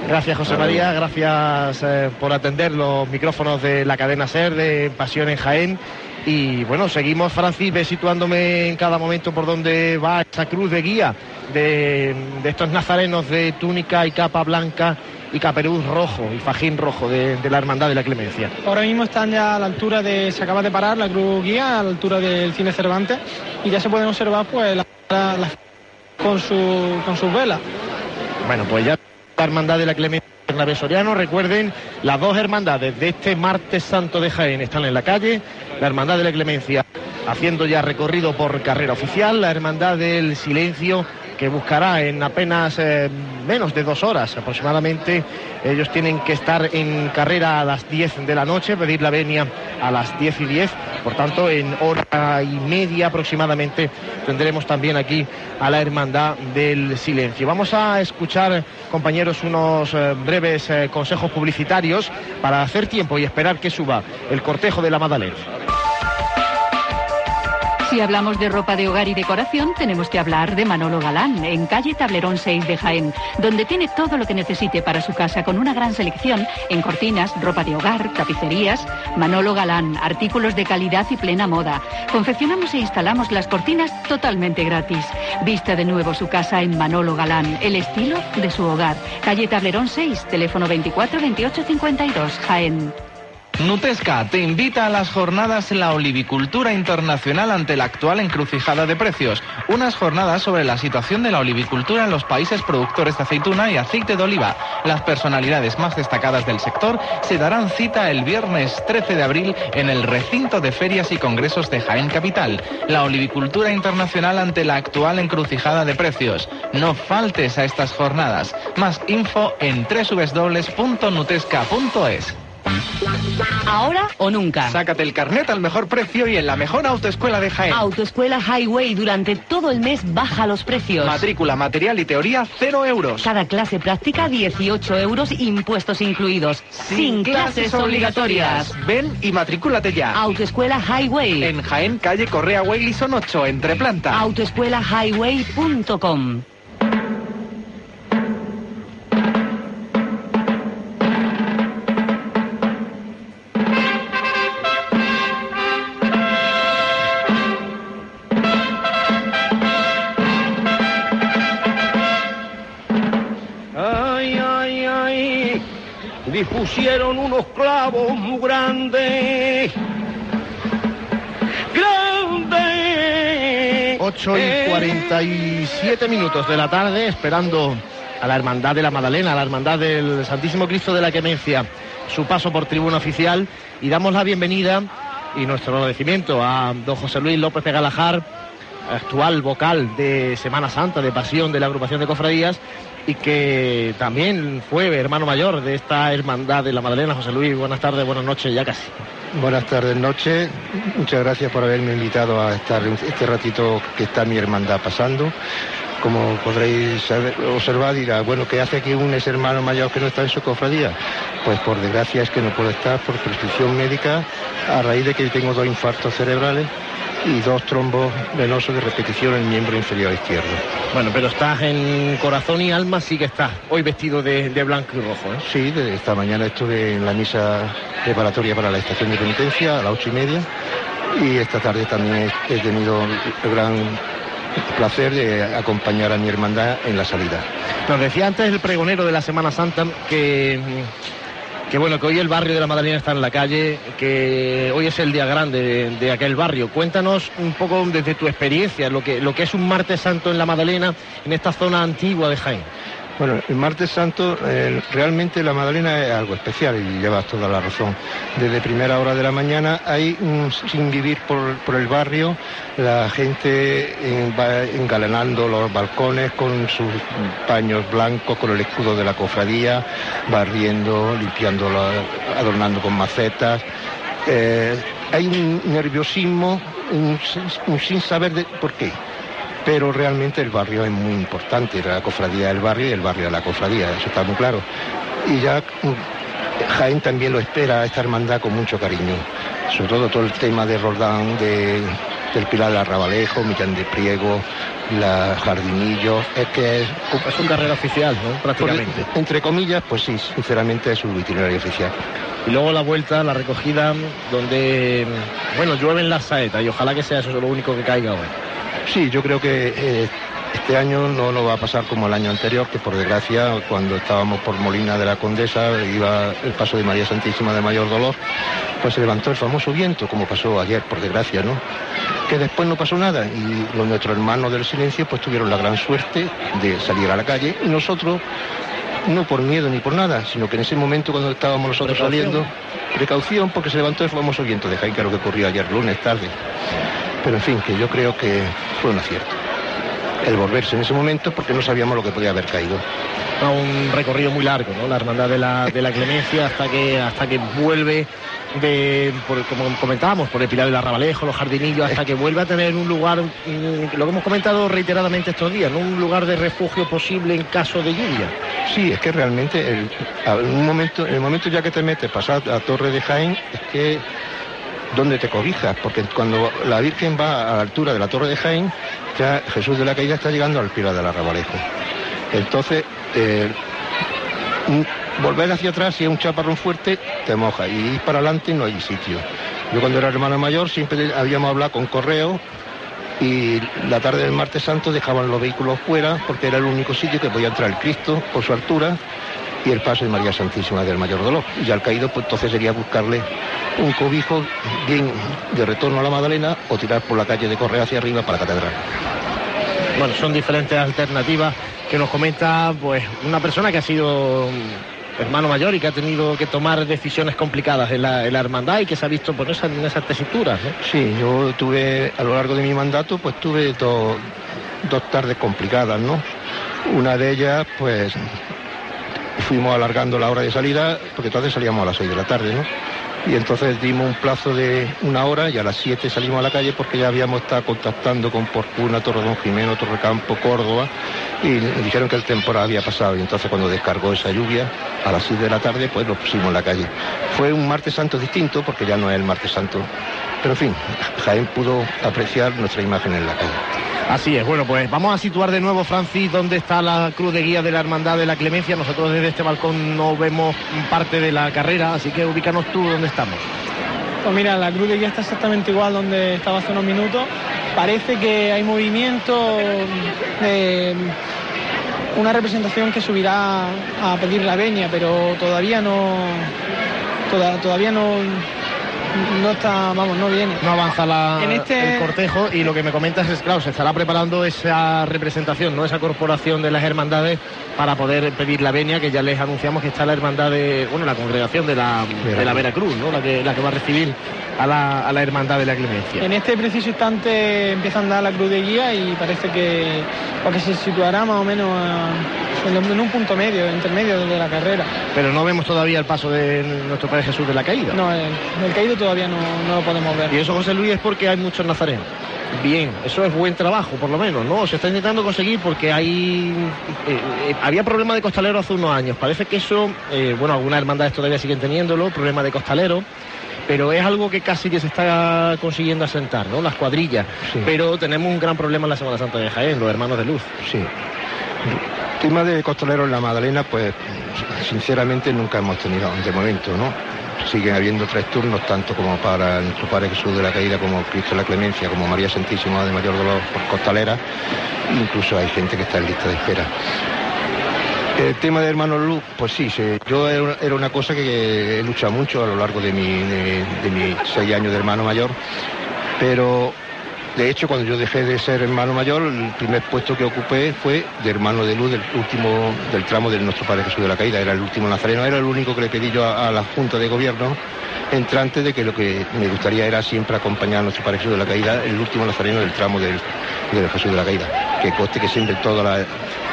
Gracias José María, gracias eh, por atender los micrófonos de la cadena SER de Pasión en Jaén y bueno, seguimos Francis, ve situándome en cada momento por donde va esa cruz de guía de, de, estos nazarenos de túnica y capa blanca y caperuz rojo y fajín rojo de, de, la Hermandad de la Clemencia. Ahora mismo están ya a la altura de, se acaba de parar la cruz guía, a la altura del cine Cervantes y ya se pueden observar pues la, la, con, su, con sus velas. Bueno, pues ya la Hermandad de la Clemencia Bernabé Soriano. Recuerden, las dos hermandades de este martes santo de Jaén están en la calle. La Hermandad de la Clemencia haciendo ya recorrido por carrera oficial. La Hermandad del Silencio que buscará en apenas eh, menos de dos horas aproximadamente. Ellos tienen que estar en carrera a las 10 de la noche, pedir la venia a las 10 y 10. Por tanto, en hora y media aproximadamente tendremos también aquí a la Hermandad del Silencio. Vamos a escuchar, compañeros, unos eh, breves eh, consejos publicitarios para hacer tiempo y esperar que suba el cortejo de la Madalena. Si hablamos de ropa de hogar y decoración, tenemos que hablar de Manolo Galán, en calle Tablerón 6 de Jaén, donde tiene todo lo que necesite para su casa con una gran selección en cortinas, ropa de hogar, tapicerías. Manolo Galán, artículos de calidad y plena moda. Confeccionamos e instalamos las cortinas totalmente gratis. Vista de nuevo su casa en Manolo Galán, el estilo de su hogar. Calle Tablerón 6, teléfono 24 28 52, Jaén. Nutesca te invita a las jornadas la olivicultura internacional ante la actual encrucijada de precios. Unas jornadas sobre la situación de la olivicultura en los países productores de aceituna y aceite de oliva. Las personalidades más destacadas del sector se darán cita el viernes 13 de abril en el recinto de ferias y congresos de Jaén Capital. La olivicultura internacional ante la actual encrucijada de precios. No faltes a estas jornadas. Más info en www.nutesca.es. Ahora o nunca. Sácate el carnet al mejor precio y en la mejor autoescuela de Jaén. Autoescuela Highway durante todo el mes baja los precios. Matrícula, material y teoría 0 euros. Cada clase práctica 18 euros, impuestos incluidos. Sin, clases obligatorias. Ven y matrículate ya. Autoescuela Highway. En Jaén, calle Correa Waylison 8, entre planta. Autoescuelahighway.com. dispusieron unos clavos muy grandes. Grandes. 8 y 47 minutos de la tarde, esperando a la Hermandad de la Madalena, a la Hermandad del Santísimo Cristo de la Clemencia, su paso por tribuna oficial y damos la bienvenida y nuestro agradecimiento a don José Luis López de Galajar, actual vocal de Semana Santa, de Pasión de la agrupación de cofradías y que también fue hermano mayor de esta Hermandad de la Madalena. José Luis, buenas tardes, buenas noches, ya casi. Buenas tardes, noche. Muchas gracias por haberme invitado a estar este ratito que está mi hermandad pasando. Como podréis observar, dirá, bueno, ¿qué hace aquí un ex hermano mayor que no está en su cofradía? Pues por desgracia es que no puedo estar por prescripción médica a raíz de que tengo dos infartos cerebrales y dos trombos venosos de repetición en el miembro inferior izquierdo. Bueno, pero estás en corazón y alma, sí que estás. Hoy vestido de, de blanco y rojo, ¿eh? Sí, de esta mañana estuve en la misa preparatoria para la estación de penitencia a las ocho y media y esta tarde también he tenido el gran placer de acompañar a mi hermandad en la salida. Nos decía antes el pregonero de la Semana Santa que, que bueno, que hoy el barrio de la Madalena está en la calle, que hoy es el día grande de, aquel barrio. Cuéntanos un poco desde tu experiencia lo que, lo que es un martes santo en la Madalena, en esta zona antigua de Jaén. Bueno, el martes santo eh, realmente la Madalena es algo especial y llevas toda la razón. Desde primera hora de la mañana hay un sin vivir por, por el barrio, la gente eh, va engalanando los balcones con sus paños blancos, con el escudo de la cofradía, barriendo, limpiando, adornando con macetas. Eh, hay un nerviosismo, un, un sin saber de por qué pero realmente el barrio es muy importante, la cofradía del barrio y el barrio de la cofradía, eso está muy claro. Y ya mm, Jaén también lo espera a esta hermandad con mucho cariño, sobre todo todo el tema de Roldán, de, del Pilar de Arrabalejo, Millán de Priego, la Jardinillo, es que es... Es un carrera oficial, ¿no? Prácticamente. entre comillas, pues sí, sinceramente es su itinerario oficial. Y luego la vuelta, la recogida, donde, bueno, llueven las saetas y ojalá que sea eso lo único que caiga hoy. Sí, yo creo que eh, este año no nos va a pasar como el año anterior, que por desgracia, cuando estábamos por Molina de la Condesa, iba el paso de María Santísima de Mayor Dolor, pues se levantó el famoso viento, como pasó ayer, por desgracia, ¿no? Que después no pasó nada y los nuestros hermanos del silencio pues tuvieron la gran suerte de salir a la calle y nosotros no por miedo ni por nada, sino que en ese momento cuando estábamos nosotros Precaución. saliendo, precaución porque se levantó el famoso viento de Jaén, que lo que ocurrió ayer lunes tarde. Pero en fin, que yo creo que fue un acierto. El volverse en ese momento porque no sabíamos lo que podía haber caído. a un recorrido muy largo, ¿no? La hermandad de la, de la clemencia hasta que hasta que vuelve de, por- como comentábamos, por el Pilar del Arrabalejo, los jardinillos, hasta que vuelve a tener un lugar, mm, lo que hemos comentado reiteradamente estos días, ¿no? Un lugar de refugio posible en caso de lluvia. Sí, es que realmente el, un momento, en el momento ya que te metes pasar a Torre de Jaén, es que donde te cobijas, porque cuando la Virgen va a la altura de la Torre de Jaén, ya Jesús de la Caída está llegando al Pilar del Arrabalejo. Entonces, eh, volver hacia atrás, si es un chaparrón fuerte, te moja, y ir para adelante no hay sitio. Yo cuando era hermano mayor siempre habíamos hablado con correo y la tarde del martes santo dejaban los vehículos fuera porque era el único sitio que podía entrar el Cristo por su altura y el paso de María Santísima del Mayor Dolor. Y al caído, pues entonces sería buscarle un cobijo bien de retorno a la Magdalena o tirar por la calle de Correa hacia arriba para la catedral. Bueno, son diferentes alternativas que nos comenta pues una persona que ha sido hermano mayor y que ha tenido que tomar decisiones complicadas en la, en la hermandad y que se ha visto pues, en, esas, en esas tesituras, ¿no? Sí, yo tuve, a lo largo de mi mandato, pues tuve dos, dos tardes complicadas, ¿no? Una de ellas, pues, fuimos alargando la hora de salida, porque entonces salíamos a las 6 de la tarde, ¿no? Y entonces dimos un plazo de una hora y a las 7 salimos a la calle porque ya habíamos estado contactando con Porcuna, Torre Don Jimeno, Torrecampo, Córdoba y dijeron que el temporal había pasado y entonces cuando descargó esa lluvia a las 6 de la tarde pues nos pusimos en la calle. Fue un martes santo distinto porque ya no es el martes santo, pero en fin, Jaén pudo apreciar nuestra imagen en la calle. Así es, bueno, pues vamos a situar de nuevo, Francis, dónde está la cruz de guía de la Hermandad de la Clemencia. Nosotros desde este balcón no vemos parte de la carrera, así que ubícanos tú dónde estamos. Pues mira, la cruz de guía está exactamente igual donde estaba hace unos minutos. Parece que hay movimiento una representación que subirá a pedir la veña, pero todavía no toda- todavía no no está, vamos, no viene. No avanza la- En este- el cortejo y lo que me comentas es, claro, se estará preparando esa representación, ¿no? Esa corporación de las hermandades para poder pedir la venia, que ya les anunciamos que está la hermandad de, bueno, la congregación de la, de la Veracruz, ¿no? La que, la que va a recibir a la, a la hermandad de la Clemencia. En este preciso instante empieza a andar la cruz de guía y parece que, porque se situará más o menos a- en, en un punto medio, intermedio de la carrera. Pero no vemos todavía el paso de nuestro Padre Jesús de la Caída. No, el, el caído todavía no, no lo podemos ver. Y eso, José Luis, es porque hay muchos nazarenos. Bien, eso es buen trabajo, por lo menos, ¿no? Se está intentando conseguir porque hay... eh, eh, había problema de costalero hace unos años. Parece que eso, eh, bueno, algunas hermandades todavía siguen teniéndolo, problema de costalero. Pero es algo que casi que se está consiguiendo asentar, ¿no? Las cuadrillas. Pero tenemos un gran problema en la Semana Santa de Jaén, los hermanos de luz. Sí. Tema de costaleros en la Magdalena, pues sinceramente nunca hemos tenido de momento, ¿no? Siguen habiendo tres turnos, tanto como para nuestro Padre Jesús de la Caída, como Cristo de la Clemencia, como María Santísima de Mayor Dolor por costalera. Incluso hay gente que está en lista de espera. El tema de hermanos Luz, pues sí, yo era una, cosa que he luchado mucho a lo largo de, mi, de mis seis años de hermano mayor, pero de hecho cuando yo dejé de ser hermano mayor, el primer puesto que ocupé fue de hermano de luz del último, del tramo de nuestro Padre Jesús de la Caída, era el último nazareno, era el único que le pedí yo a, a la Junta de Gobierno entrante de que lo que me gustaría era siempre acompañar a nuestro Padre Jesús de la Caída, el último nazareno del tramo del, del Jesús de la Caída. Que coste que siempre todas las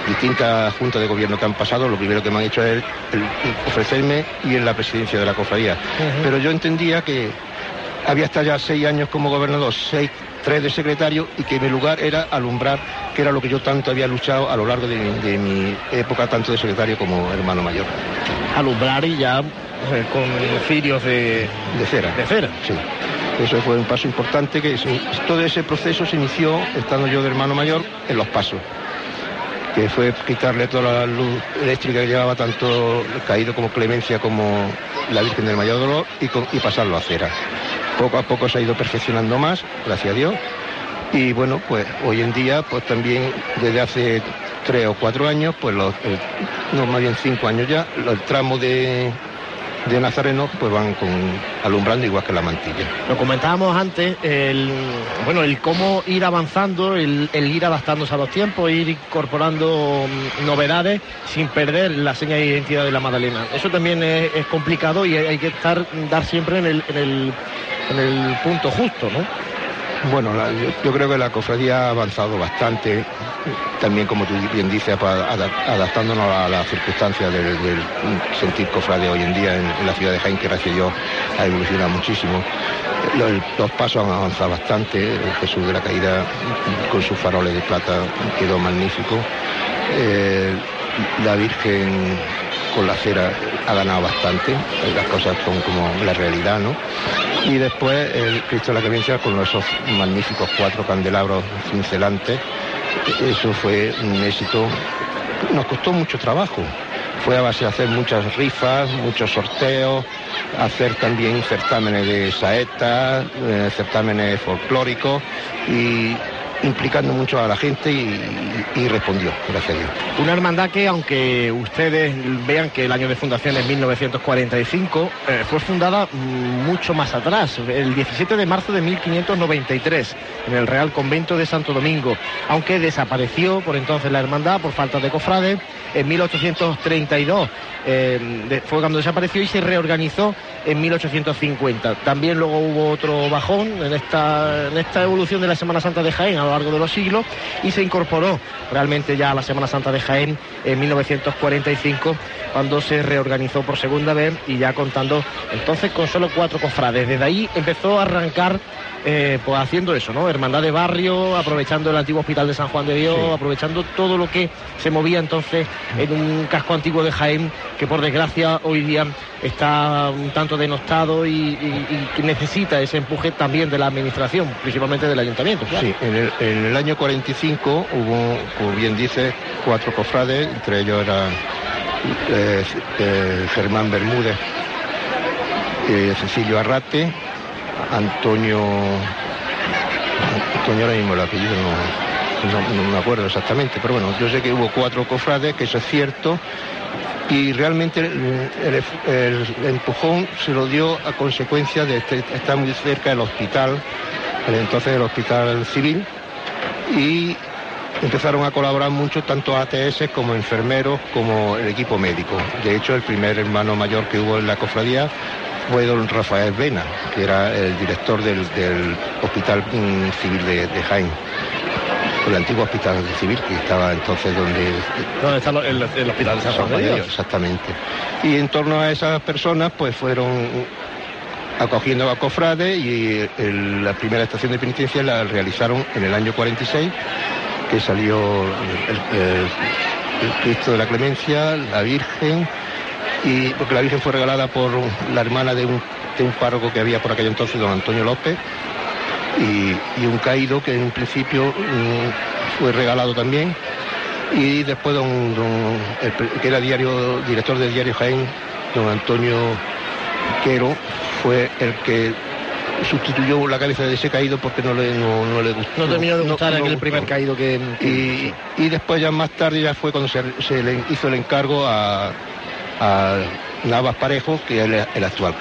distintas juntas de gobierno que han pasado, lo primero que me han hecho es el ofrecerme y en la presidencia de la cofradía. Pero yo entendía que había estado ya seis años como gobernador, seis, tres de secretario y que mi lugar era alumbrar, que era lo que yo tanto había luchado a lo largo de, mi- de mi época, tanto de secretario como hermano mayor. Alumbrar y ya eh, con cirios de... De cera. De cera. Sí. Eso fue un paso importante que se- todo ese proceso se inició estando yo de hermano mayor en los pasos que fue quitarle toda la luz eléctrica que llevaba tanto caído como Clemencia como la Virgen del Mayor Dolor y, con- y pasarlo a cera. Poco a poco se ha ido perfeccionando más, gracias a Dios. Y bueno, pues hoy en día, pues también desde hace tres o cuatro años, pues los, el- no más bien cinco años ya, lo- el tramo de de nazarenos pues van con, alumbrando igual que la mantilla. Lo comentábamos antes, el, bueno, el cómo ir avanzando, el, ir adaptándose a los tiempos, ir incorporando mm, novedades sin perder la seña de identidad de la Magdalena. Eso también es, es complicado y hay que estar, dar siempre en el, en el, en el punto justo, ¿no? Bueno, yo, creo que la cofradía ha avanzado bastante, también como tú bien dices, adaptándonos a las circunstancias del, sentir cofrade hoy en día en, la ciudad de Jaén, que gracias a Dios ha evolucionado muchísimo. Los pasos han avanzado bastante, el Jesús de la Caída con sus faroles de plata quedó magnífico. Eh, la Virgen con la cera ha ganado bastante, las cosas son como la realidad, ¿no? Y después el Cristo de la Clemencia con esos magníficos cuatro candelabros cincelantes, eso fue un éxito, nos costó mucho trabajo. Fue a base de hacer muchas rifas, muchos sorteos, hacer también certámenes de saetas, eh, certámenes folclóricos. Y implicando mucho a la gente y, respondió, gracias a Dios. Una hermandad que, aunque ustedes vean que el año de fundación es 1945, eh, fue fundada mm, mucho más atrás, el 17 de marzo de 1593, en el Real Convento de Santo Domingo, aunque desapareció por entonces la hermandad por falta de cofrades. En 1832 eh, de- fue cuando desapareció y se reorganizó en 1850. También luego hubo otro bajón en esta, evolución de la Semana Santa de Jaén largo de los siglos y se incorporó realmente ya a la Semana Santa de Jaén en 1945 cuando se reorganizó por segunda vez y ya contando entonces con solo cuatro cofrades. Desde ahí empezó a arrancar eh, pues haciendo eso, ¿no? Hermandad de barrio, aprovechando el antiguo hospital de San Juan de Dios, aprovechando todo lo que se movía entonces en un casco antiguo de Jaén que por desgracia hoy día está un tanto denostado y, y- necesita ese empuje también de la administración, principalmente del ayuntamiento. claro. Sí, en el, en el año 45 hubo, como bien dice, cuatro cofrades, entre ellos era eh, eh, Germán Bermúdez, Cecilio Arrate, Antonio, Antonio ahora mismo el apellido no, me acuerdo exactamente, pero bueno, yo sé que hubo cuatro cofrades, que eso es cierto, y realmente el, empujón se lo dio a consecuencia de este- estar muy cerca del hospital, entonces el hospital civil, y empezaron a colaborar mucho tanto ATS como enfermeros como el equipo médico. De hecho, el primer hermano mayor que hubo en la cofradía fue don Rafael Vena, que era el director del, del Hospital mm, Civil de, de Jaén, el antiguo Hospital Civil que estaba entonces donde ¿Dónde está el, el hospital de San Juan Dios? Exactamente. Y en torno a esas personas, pues fueron acogiendo a cofrades y el- la primera estación de penitencia la realizaron en el año 46, que salió el, el- el Cristo de la Clemencia, la Virgen, y porque la Virgen fue regalada por la hermana de un, de un párroco que había por aquel entonces, don Antonio López, y, y un caído que en un principio mm, fue regalado también. Y después don, don- el pre- que era diario director del diario Jaén don Antonio Quero fue el que sustituyó la cabeza de ese caído porque no le no, no le gustó. No terminó de gustar no aquel primer caído que... y, y después ya más tarde ya fue cuando se, se le hizo el encargo a, a Navas Parejo que es el, el actual